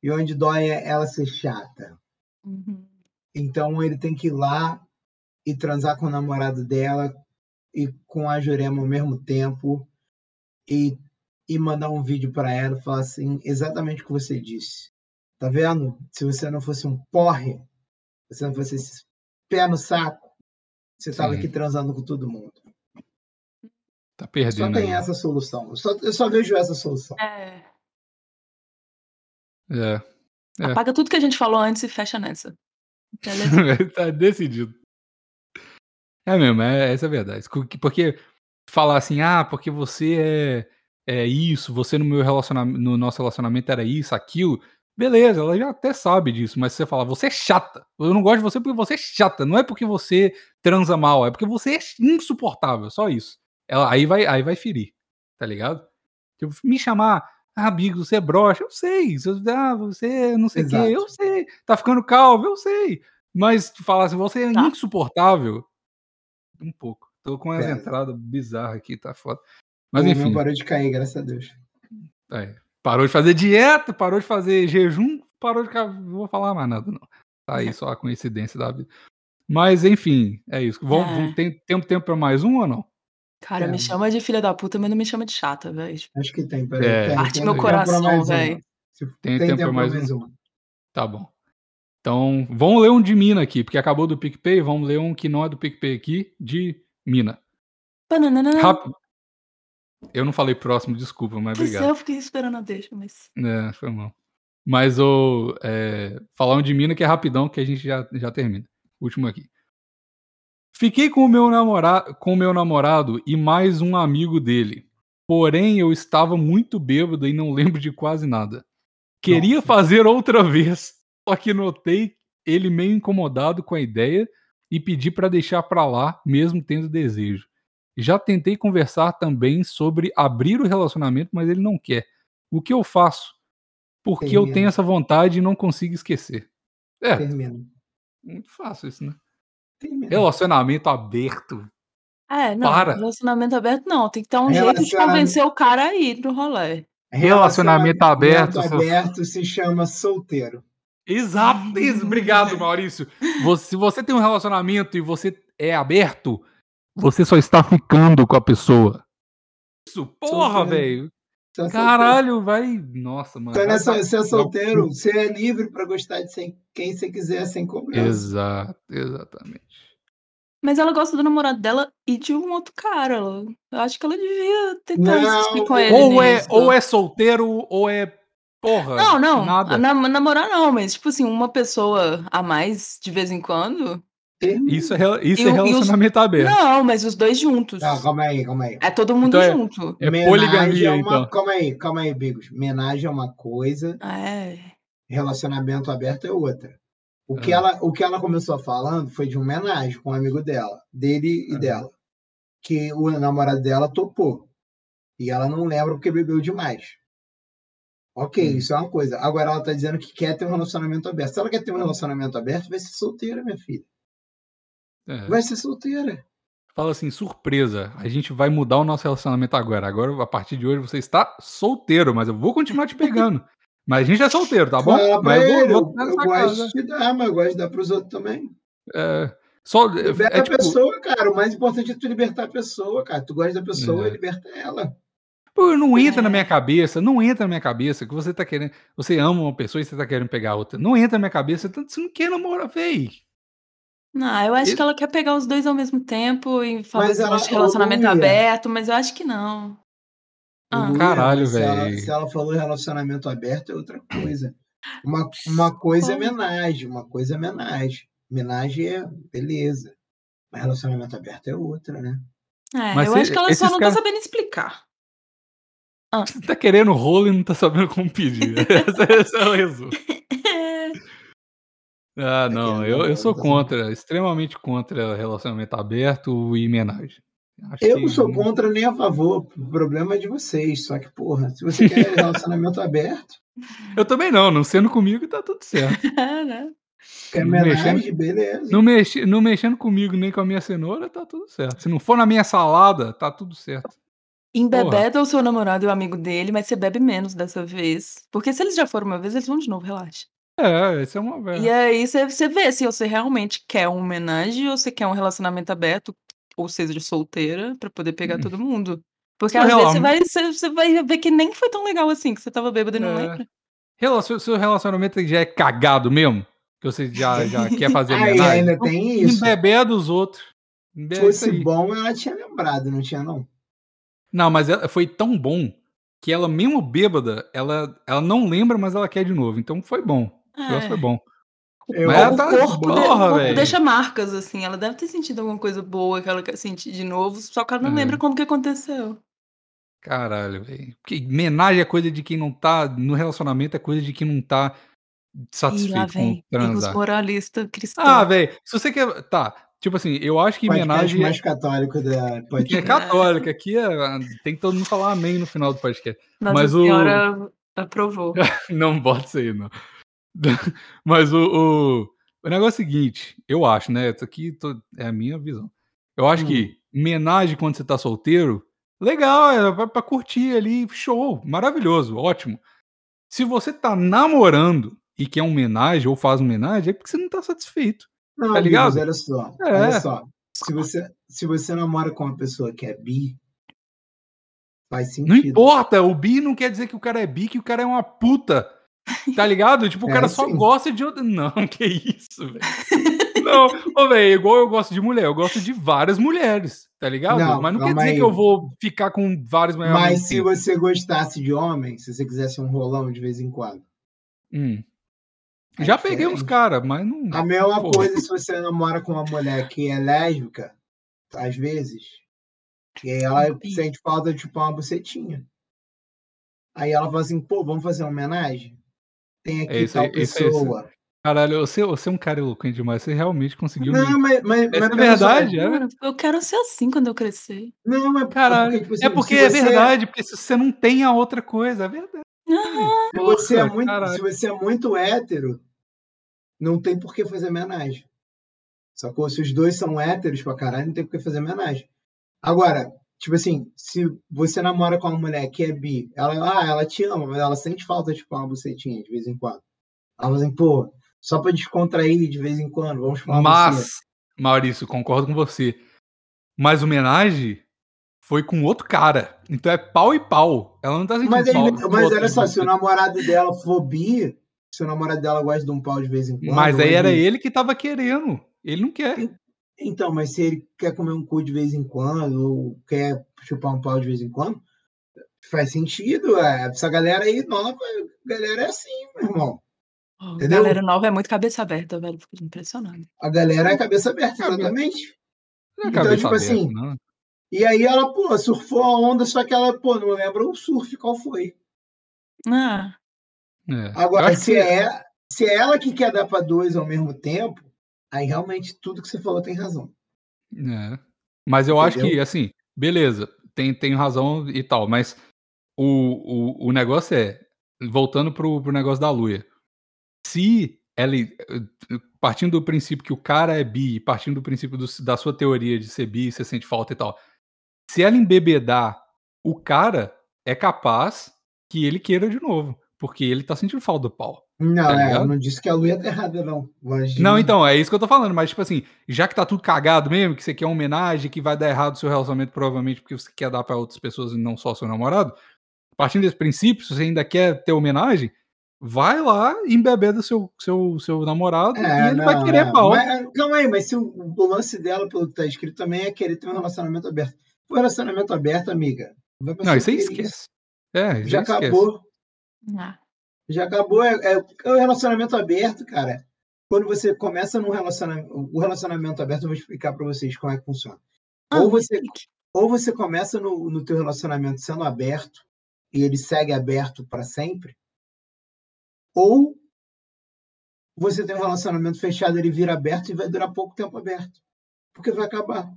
E onde dói é ela ser chata. Uhum. Então ele tem que ir lá e transar com o namorado dela e com a Jurema ao mesmo tempo e, e mandar um vídeo para ela e falar assim, exatamente o que você disse. Tá vendo? Se você não fosse um porre, se você não fosse esse pé no saco, você tava Sim. aqui transando com todo mundo. Tá Só perdendo tem aí. essa solução. Eu só, eu só vejo essa solução. É. É. É. Apaga tudo que a gente falou antes e fecha nessa. Tá decidido. É mesmo, é, essa é a verdade. Porque- falar assim, ah, porque você é, é isso, você no meu relacionamento, no nosso relacionamento era isso, aquilo. Beleza, ela já até sabe disso, mas você fala, você é chata. Eu não gosto de você porque você é chata. Não é porque você transa mal, é porque você é insuportável, só isso. Ela, aí, vai, aí vai ferir, tá ligado? Tipo, me chamar, ah, Bigos, você é broxa, eu sei. Você- Ah, você é não sei o quê, eu sei. Tá ficando calvo, eu sei. Mas falar assim, você é Tá. insuportável, um pouco. Tô com as Pesa. entradas bizarras aqui, tá foda. Mas o enfim, parou de cair, graças a Deus. é, parou de fazer dieta, parou de fazer jejum, parou de. Não vou falar mais nada, não. Tá aí só a coincidência da vida. Mas enfim, é isso. Vamos, É. vamos- tem, temos tempo pra mais um ou não? Cara, me É. chama de filha da puta, mas não me chama de chata, velho. Acho que tem, peraí. É. Parte tem meu tempo coração, velho. Tem Tem, tempo tempo pra mais mais um? Tá bom. Então, vamos ler um de Mina aqui, porque acabou do PicPay, vamos ler um que não é do PicPay aqui, de Mina. Rápido. Eu não falei próximo, desculpa, mas Pois é, obrigado. eu fiquei esperando a deixa, mas. É, foi mal. Mas o. É, falar um de Mina que é rapidão, que a gente já, já termina. Último aqui. Fiquei com o meu namorado, com o meu namorado e mais um amigo dele. Porém, eu estava muito bêbado e não lembro de quase nada. Queria Nossa. fazer outra vez, só que notei ele meio incomodado com a ideia e pedi para deixar para lá, mesmo tendo desejo. Já tentei conversar também sobre abrir o relacionamento, mas ele não quer. O que eu faço? Porque eu Termina. tenho essa vontade e não consigo esquecer. É, Termina. muito fácil isso, né? Termina. Relacionamento aberto. É, não. Para. Relacionamento aberto, não. Tem que ter um jeito de Relacionamento- convencer o cara a ir pro rolê. Relacionamento aberto, seu- aberto se chama solteiro. Exato. Obrigado, Maurício. Você- se você tem um relacionamento e você é aberto, você só está ficando com a pessoa. Isso, porra, velho. É Caralho, vai. Nossa, mano. Então, nessa, você é solteiro, você é livre para gostar de sem- quem você quiser, sem cobrança. Exato, exatamente. Mas ela gosta do namorado dela e de um outro cara. Eu acho que ela devia tentar Não, insistir com ele. Ou é, ou é solteiro, ou é. Porra. Não, não. Nada. Nam namorar não, mas tipo assim, uma pessoa a mais de vez em quando. Isso é, isso E é o- e os- relacionamento aberto. Não, mas os dois juntos. Não, calma aí, calma aí. É todo mundo Então é- junto. É Menagem poligamia, é uma... então. Calma aí, calma aí, Bigos. Menagem é uma coisa, É. Relacionamento aberto é outra. O que, Ah. ela, o que ela começou falando foi de uma homenagem com um amigo dela, dele e Aham. dela. Que o namorado dela topou. E ela não lembra porque bebeu demais. Ok, Hum. isso é uma coisa. Agora ela tá dizendo que quer ter um relacionamento aberto. Se ela quer ter um relacionamento aberto, vai ser solteira, minha filha. É. Vai ser solteira. Fala assim, surpresa, a gente vai mudar o nosso relacionamento agora. Agora, a partir de hoje, você está solteiro, mas eu vou continuar te pegando. mas a gente é solteiro, tá bom? Fala mas eu vou, vou eu, eu gosto de dar, mas eu gosto de dar pros outros também. É, só, Liberta é, a tipo, pessoa, cara. O mais importante é tu libertar a pessoa, cara. Tu gosta da pessoa, É. liberta ela. Pô, não entra na É. minha cabeça, não entra na minha cabeça que você tá querendo, você ama uma pessoa e você tá querendo pegar outra. Não entra na minha cabeça, tanto você não quer namorar, véi. Não, eu acho Ele- que ela quer pegar os dois ao mesmo tempo e falar ela- de relacionamento aberto, mas eu acho que não. Ah. Luia, Caralho, se ela- véi. Se ela falou relacionamento aberto, é outra coisa. Uma, uma coisa é Como? homenagem, uma coisa é homenagem. Homenagem é beleza. Mas relacionamento aberto é outra, né? É, Mas eu cê- acho que ela só esses não tá sabendo explicar. Você tá querendo rolo e não tá sabendo como pedir. esse, esse é o resumo. Ah, não, querendo eu, eu sou tá contra, extremamente contra relacionamento aberto e homenagem. Acho Eu não sou não- contra nem a favor. O problema é de vocês. Só que, porra, se você quer relacionamento aberto, Eu também não, não sendo comigo tá tudo certo. É, né? quer Não homenagem, beleza. Não, mexi, não mexendo comigo nem com a minha cenoura, tá tudo certo. Se não for na minha salada, tá tudo certo. Embebeda o seu namorado e o amigo dele, mas você bebe menos dessa vez. Porque se eles já foram uma vez, eles vão de novo, relaxa. É, esse é uma. E aí você, você vê se você realmente quer uma homenagem ou você quer um relacionamento aberto, ou seja, de solteira, pra poder pegar Hum. todo mundo. Porque às vezes você vai, você, você vai ver que nem foi tão legal assim, que você tava bêbado e não É. lembra. Relacion, seu relacionamento já é cagado mesmo? Que você já, já quer fazer homenagem? ainda tem isso. Embebé dos outros. Se isso fosse bom, ela tinha lembrado, não tinha, não. Não, mas ela- foi tão bom que ela, mesmo bêbada, ela, ela não lembra, mas ela quer de novo. Então foi bom. O negócio É. foi bom. Eu, Mas ela o tá- corpo, de- o corpo deixa marcas, assim. Ela deve ter sentido alguma coisa boa que ela quer sentir de novo, só que ela não É. lembra como que aconteceu. Caralho, velho. Porque homenagem é coisa de quem não tá. No relacionamento é coisa de quem não tá Ih, lá satisfeito com vem. Os transar. moralistas cristãos. Ah, velho. Se você quer. Tá. Tipo assim, eu acho que podcast homenagem. mais católico da É podcast. católica, aqui é, tem que todo mundo falar amém no final do podcast. Nossa mas o- Senhora aprovou. Não bota isso aí, não. Mas o, o, o negócio é o seguinte, eu acho, né? Isso aqui tô- é a minha visão. Eu acho Hum. que homenagem quando você tá solteiro, legal, é pra, pra curtir ali, show, maravilhoso, ótimo. Se você tá namorando e quer homenagem ou faz homenagem, é porque você não tá satisfeito. Não, Tá ligado? Bigos, olha só. É. Olha só. Se você, se você namora com uma pessoa que é bi, faz sentido. Não importa, o bi não quer dizer que o cara é bi, que o cara é uma puta. Tá ligado? Tipo, o É, cara só sim. gosta de outra. Não, que isso, velho. Não, ô, velho, igual eu gosto de mulher, eu gosto de várias mulheres, tá ligado? Não, Mas não quer dizer aí. que eu vou ficar com várias mulheres Mas se você gostasse de homem, se você quisesse um rolão de vez em quando. Hum. É Já peguei uns caras, mas não. A mesma Pô. coisa se você namora com uma mulher que é lésbica, às vezes, e aí ela sente falta de chupar uma bucetinha. Aí ela fala assim, pô, vamos fazer uma homenagem? Tem aqui É isso tal aí, isso aí, isso pessoa. Caralho, você, você é um cara eloquente demais, você realmente conseguiu. me- Não, mas, mas, Essa mas é pensa só, verdade, é? Eu quero ser assim quando eu crescer. Não, é, Caralho, é porque, tipo é assim, porque é você- verdade, porque se você não tem a outra coisa, é verdade. Se você, é muito, caralho. se você é muito hétero, não tem por que fazer homenagem. Sacou? Se os dois são héteros pra caralho, não tem por que fazer homenagem. Agora, tipo assim, se você namora com uma mulher que é bi, ela, ah, ela te ama, mas ela sente falta de chupar uma bucetinha de vez em quando. Ela fala assim, pô, só pra descontrair de vez em quando, vamos buceta. Mas, Maurício, concordo com você. Mas homenagem foi com outro cara. Então é pau e pau. Ela não tá sentindo Mas, do mas olha só, se o você. namorado dela for bi, se o namorado dela gosta de um pau de vez em quando. Mas aí ou era ele- ele que tava querendo. Ele não quer. Então, mas se ele quer comer um cu de vez em quando, ou quer chupar um pau de vez em quando, faz sentido. É. Essa galera aí nova, a galera é assim, meu irmão. Oh, Entendeu? galera nova é muito cabeça aberta, velho. Fico impressionado. A galera é cabeça aberta, exatamente. Não é Então, tipo aberta, assim, não. E aí ela, pô, surfou a onda, só que ela, pô, não lembra o surf qual foi. Ah, É. Agora, que se você- é, se é ela que quer dar para dois ao mesmo tempo, aí realmente tudo que você falou tem razão. É. Mas eu acho que, Entendeu? assim, beleza, tem, tem razão e tal, mas o, o, o negócio é, voltando pro, pro negócio da Luia, se ela, partindo do princípio que o cara é bi, partindo do princípio do- da sua teoria de ser bi, você sente falta e tal, se ela embebedar o cara, é capaz que ele queira de novo, porque ele tá sentindo falta do pau. Não, Tá é, eu não disse que a Luia tá errada, não. Longe Não, então, é isso que eu tô falando, mas tipo assim, já que tá tudo cagado mesmo, que você quer uma homenagem, que vai dar errado o seu relacionamento, provavelmente porque você quer dar pra outras pessoas e não só seu namorado, partindo desse princípio, se você ainda quer ter homenagem, vai lá e embebeda seu, seu, seu namorado É, e ele não, vai querer é. pau. Mas, calma aí, mas se o, o lance dela, pelo que tá escrito, também é querer ter um relacionamento aberto. O relacionamento aberto, amiga. Não, isso aí esquece. É, Já esquece. acabou. Ah, Já acabou. É, é, é o relacionamento aberto, cara. Quando você começa num relacionamento. O relacionamento aberto, eu vou explicar pra vocês como é que funciona. ah, Ou você-. Ou você começa no, no teu relacionamento sendo aberto e ele segue aberto para sempre, ou você tem um relacionamento fechado, ele vira aberto e vai durar pouco tempo aberto, porque vai acabar.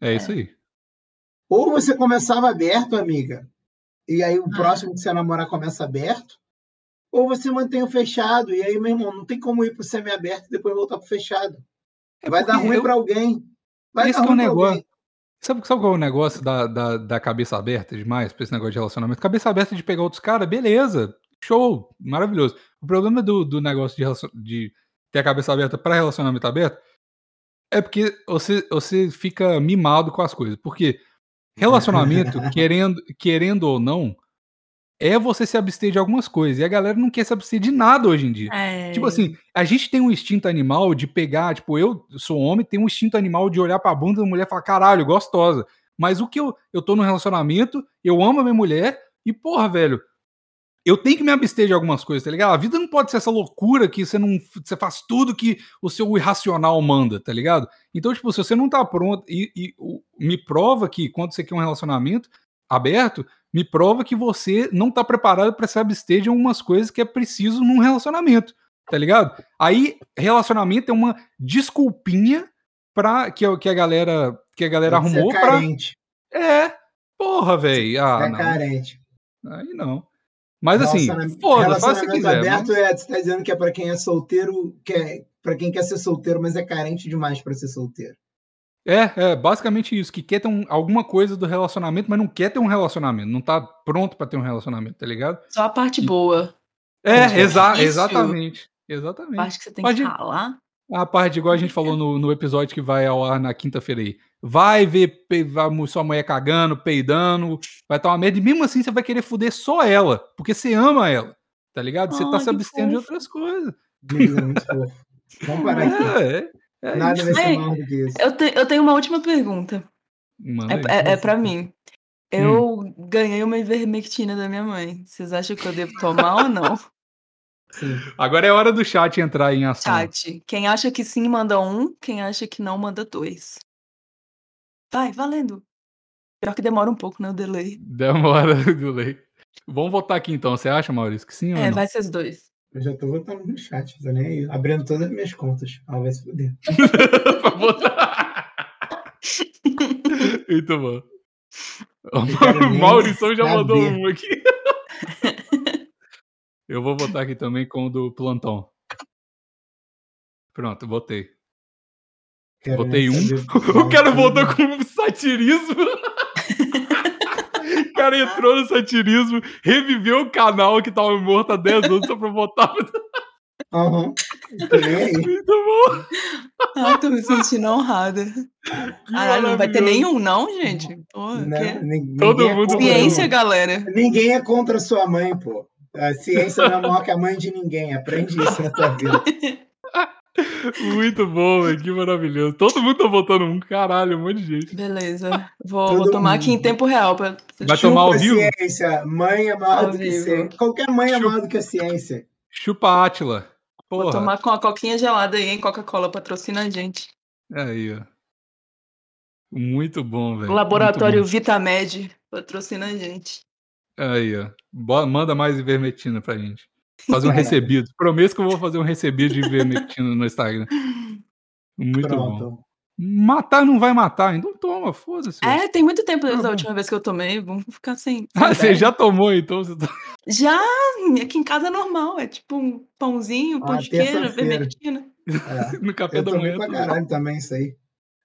É isso aí. Ou você começava aberto, amiga, e aí o Ah. próximo que você namorar começa aberto, ou você mantém o fechado, e aí, meu irmão, não tem como ir pro semi-aberto e depois voltar pro fechado. É vai dar ruim eu- para alguém. Vai Esse dar é ruim pra negócio. alguém. Sabe, sabe qual é o negócio da, da, da cabeça aberta demais pra esse negócio de relacionamento? Cabeça aberta de pegar outros caras, beleza, show, maravilhoso. O problema do, do negócio de, relacion- de ter a cabeça aberta pra relacionamento aberto é porque você, você fica mimado com as coisas. Porque relacionamento, querendo, querendo ou não, é você se abster de algumas coisas. E a galera não quer se abster de nada hoje em dia. É, Tipo assim, a gente tem um instinto animal de pegar, tipo, eu sou homem, tenho um instinto animal de olhar pra bunda da mulher e falar, caralho, gostosa. Mas o que eu, eu tô num relacionamento, eu amo a minha mulher e, porra, velho, eu tenho que me abster de algumas coisas, tá ligado? A vida não pode ser essa loucura que você não você faz tudo que o seu irracional manda, tá ligado? Então, tipo, se você não tá pronto e, e o- me prova que quando você quer um relacionamento aberto, me prova que você não tá preparado pra se abster de algumas coisas que é preciso num relacionamento, tá ligado? Aí, relacionamento é uma desculpinha pra, que, a- que a galera que a galera arrumou é carente. É, porra, velho. Ah, é não. carente. Aí não. Mas assim, foda, que relacionamento quiser. aberto mas- é, você tá dizendo que é para quem é solteiro, que é para quem quer ser solteiro, mas é carente demais para ser solteiro. É, é basicamente isso, que quer ter um- alguma coisa do relacionamento, mas não quer ter um relacionamento, não tá pronto pra ter um relacionamento, tá ligado? Só a parte boa. É, é exa difícil. exatamente. A Exatamente. parte que você tem Pode- que falar. A parte, igual a gente falou no, no episódio que vai ao ar na quinta-feira aí. Vai ver sua mulher cagando, peidando, vai estar uma merda. E mesmo assim você vai querer fuder só ela, porque você ama ela, tá ligado? Você tá Ai, se que abstendo de outras coisas. É. Vamos parar aqui. É, é, é Nada isso. vai ser maior do que isso. Eu, te- eu tenho uma última pergunta. Manda É, é, é pra mim. Hum. Eu ganhei uma ivermectina da minha mãe. Vocês acham que eu devo tomar ou não? Sim. Agora é hora do chat entrar em ação. Chat. Quem acha que sim, manda um. Quem acha que não, manda dois. Vai, valendo. Pior que demora um pouco, né? O delay. Demora do lei. Vamos votar aqui então. Você acha, Maurício, que sim ou É, não? vai ser os dois. Eu já tô votando no chat, tô nem aí. Abrindo todas as minhas contas. Ela vai se fuder. pra votar. Muito bom. O Maurício já saber. mandou um aqui. Eu vou votar aqui também com o do plantão. Pronto, votei. Quero Botei nem um. O cara votou com satirismo. O cara entrou no satirismo, reviveu o canal que tava morto há 10 anos só pra votar. Aí. Muito bom. Ai, tô me sentindo honrada. Caralho, não vai ter nenhum, não, gente? Pô, Não, nin- Todo ninguém é mundo Ciência, galera. Ninguém é contra sua mãe, pô. A ciência não é maior que a mãe de ninguém. Aprende isso na tua vida. Muito bom, velho. Que maravilhoso. Todo mundo tá votando um. Caralho, um monte de gente. Beleza. Vou, vou tomar aqui em mundo. tempo real. Pra... Vai tomar ao Chupa a vivo? ciência. Mãe é maior Ao do que ciência. Qualquer mãe é maior do que a ciência. Chupa Átila. Vou Porra. tomar com a coquinha gelada aí, hein? Coca-Cola patrocina a gente. Aí, ó. Muito bom, velho. O laboratório Muito Vitamed patrocina a gente. bom. Aí, ó. Bo- Manda mais ivermectina pra gente. Fazer um É. recebido. Prometo que eu vou fazer um recebido de ivermectina no Instagram. Muito bom. Pronto. Matar não vai matar, então toma, foda-se. É, tem muito tempo desde Tá a bom. última vez que eu tomei. Vamos ficar sem. sem Ah, você já tomou, então. Você tá- Já! Aqui em casa é normal. É tipo um pãozinho, pão Ah, de queijo, terça-feira. vermectina. É. No café Eu da manhã. pra tudo. caralho também isso aí.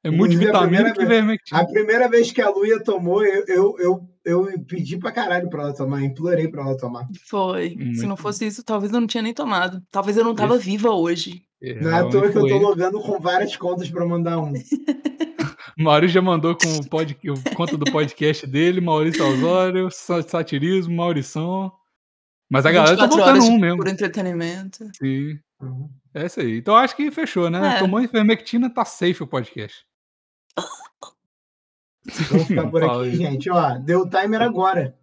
É muito vitamina que ivermectina. A primeira vez que a Luia tomou, eu, eu, eu, eu pedi pra caralho pra ela tomar, implorei pra ela tomar. Foi. Se Muito não bom. fosse isso, talvez eu não tinha nem tomado. Talvez eu não tava Esse- viva hoje. Não é à toa que eu tô logando com várias contas pra mandar um. Maurício já mandou com o, pod... o conta do podcast dele, Maurício Osório, Sa- Satirismo, Maurição. Mas a galera tá 24 botando um mesmo. puro entretenimento. Sim. Uhum. É isso aí. Então acho que fechou, né? É. Tomou ivermectina, tá safe o podcast. Vamos ficar por aqui, gente. Ó, deu o timer agora.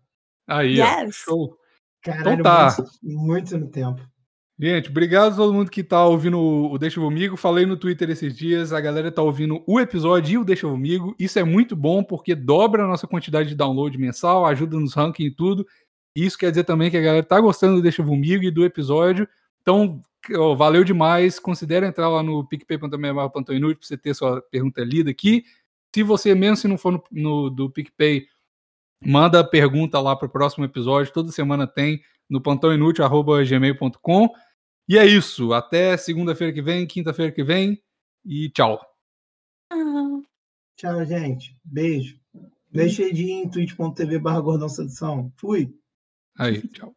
Aí, ó. Yes. Show. Caralho, tá. muito, muito no tempo. Gente, obrigado a todo mundo que tá ouvindo o o Deixa Comigo. Falei no Twitter esses dias, a galera tá ouvindo o episódio e o Deixa Comigo. Isso é muito bom porque dobra a nossa quantidade de download mensal, ajuda nos rankings e tudo. Isso quer dizer também que a galera tá gostando do Deixa Comigo e do episódio. Então, valeu demais. Considere entrar lá no picpay.me.inútil pra você ter sua pergunta lida aqui. Se você, mesmo se não for no, no- do PicPay, manda a pergunta lá pro próximo episódio. Toda semana tem no plantãoinútil.gmail.com. E é isso. Até segunda-feira que vem, quinta-feira que vem. E tchau. Tchau, gente. Beijo. Deixa de ir em twitch.tv barra. Fui. Aí, tchau.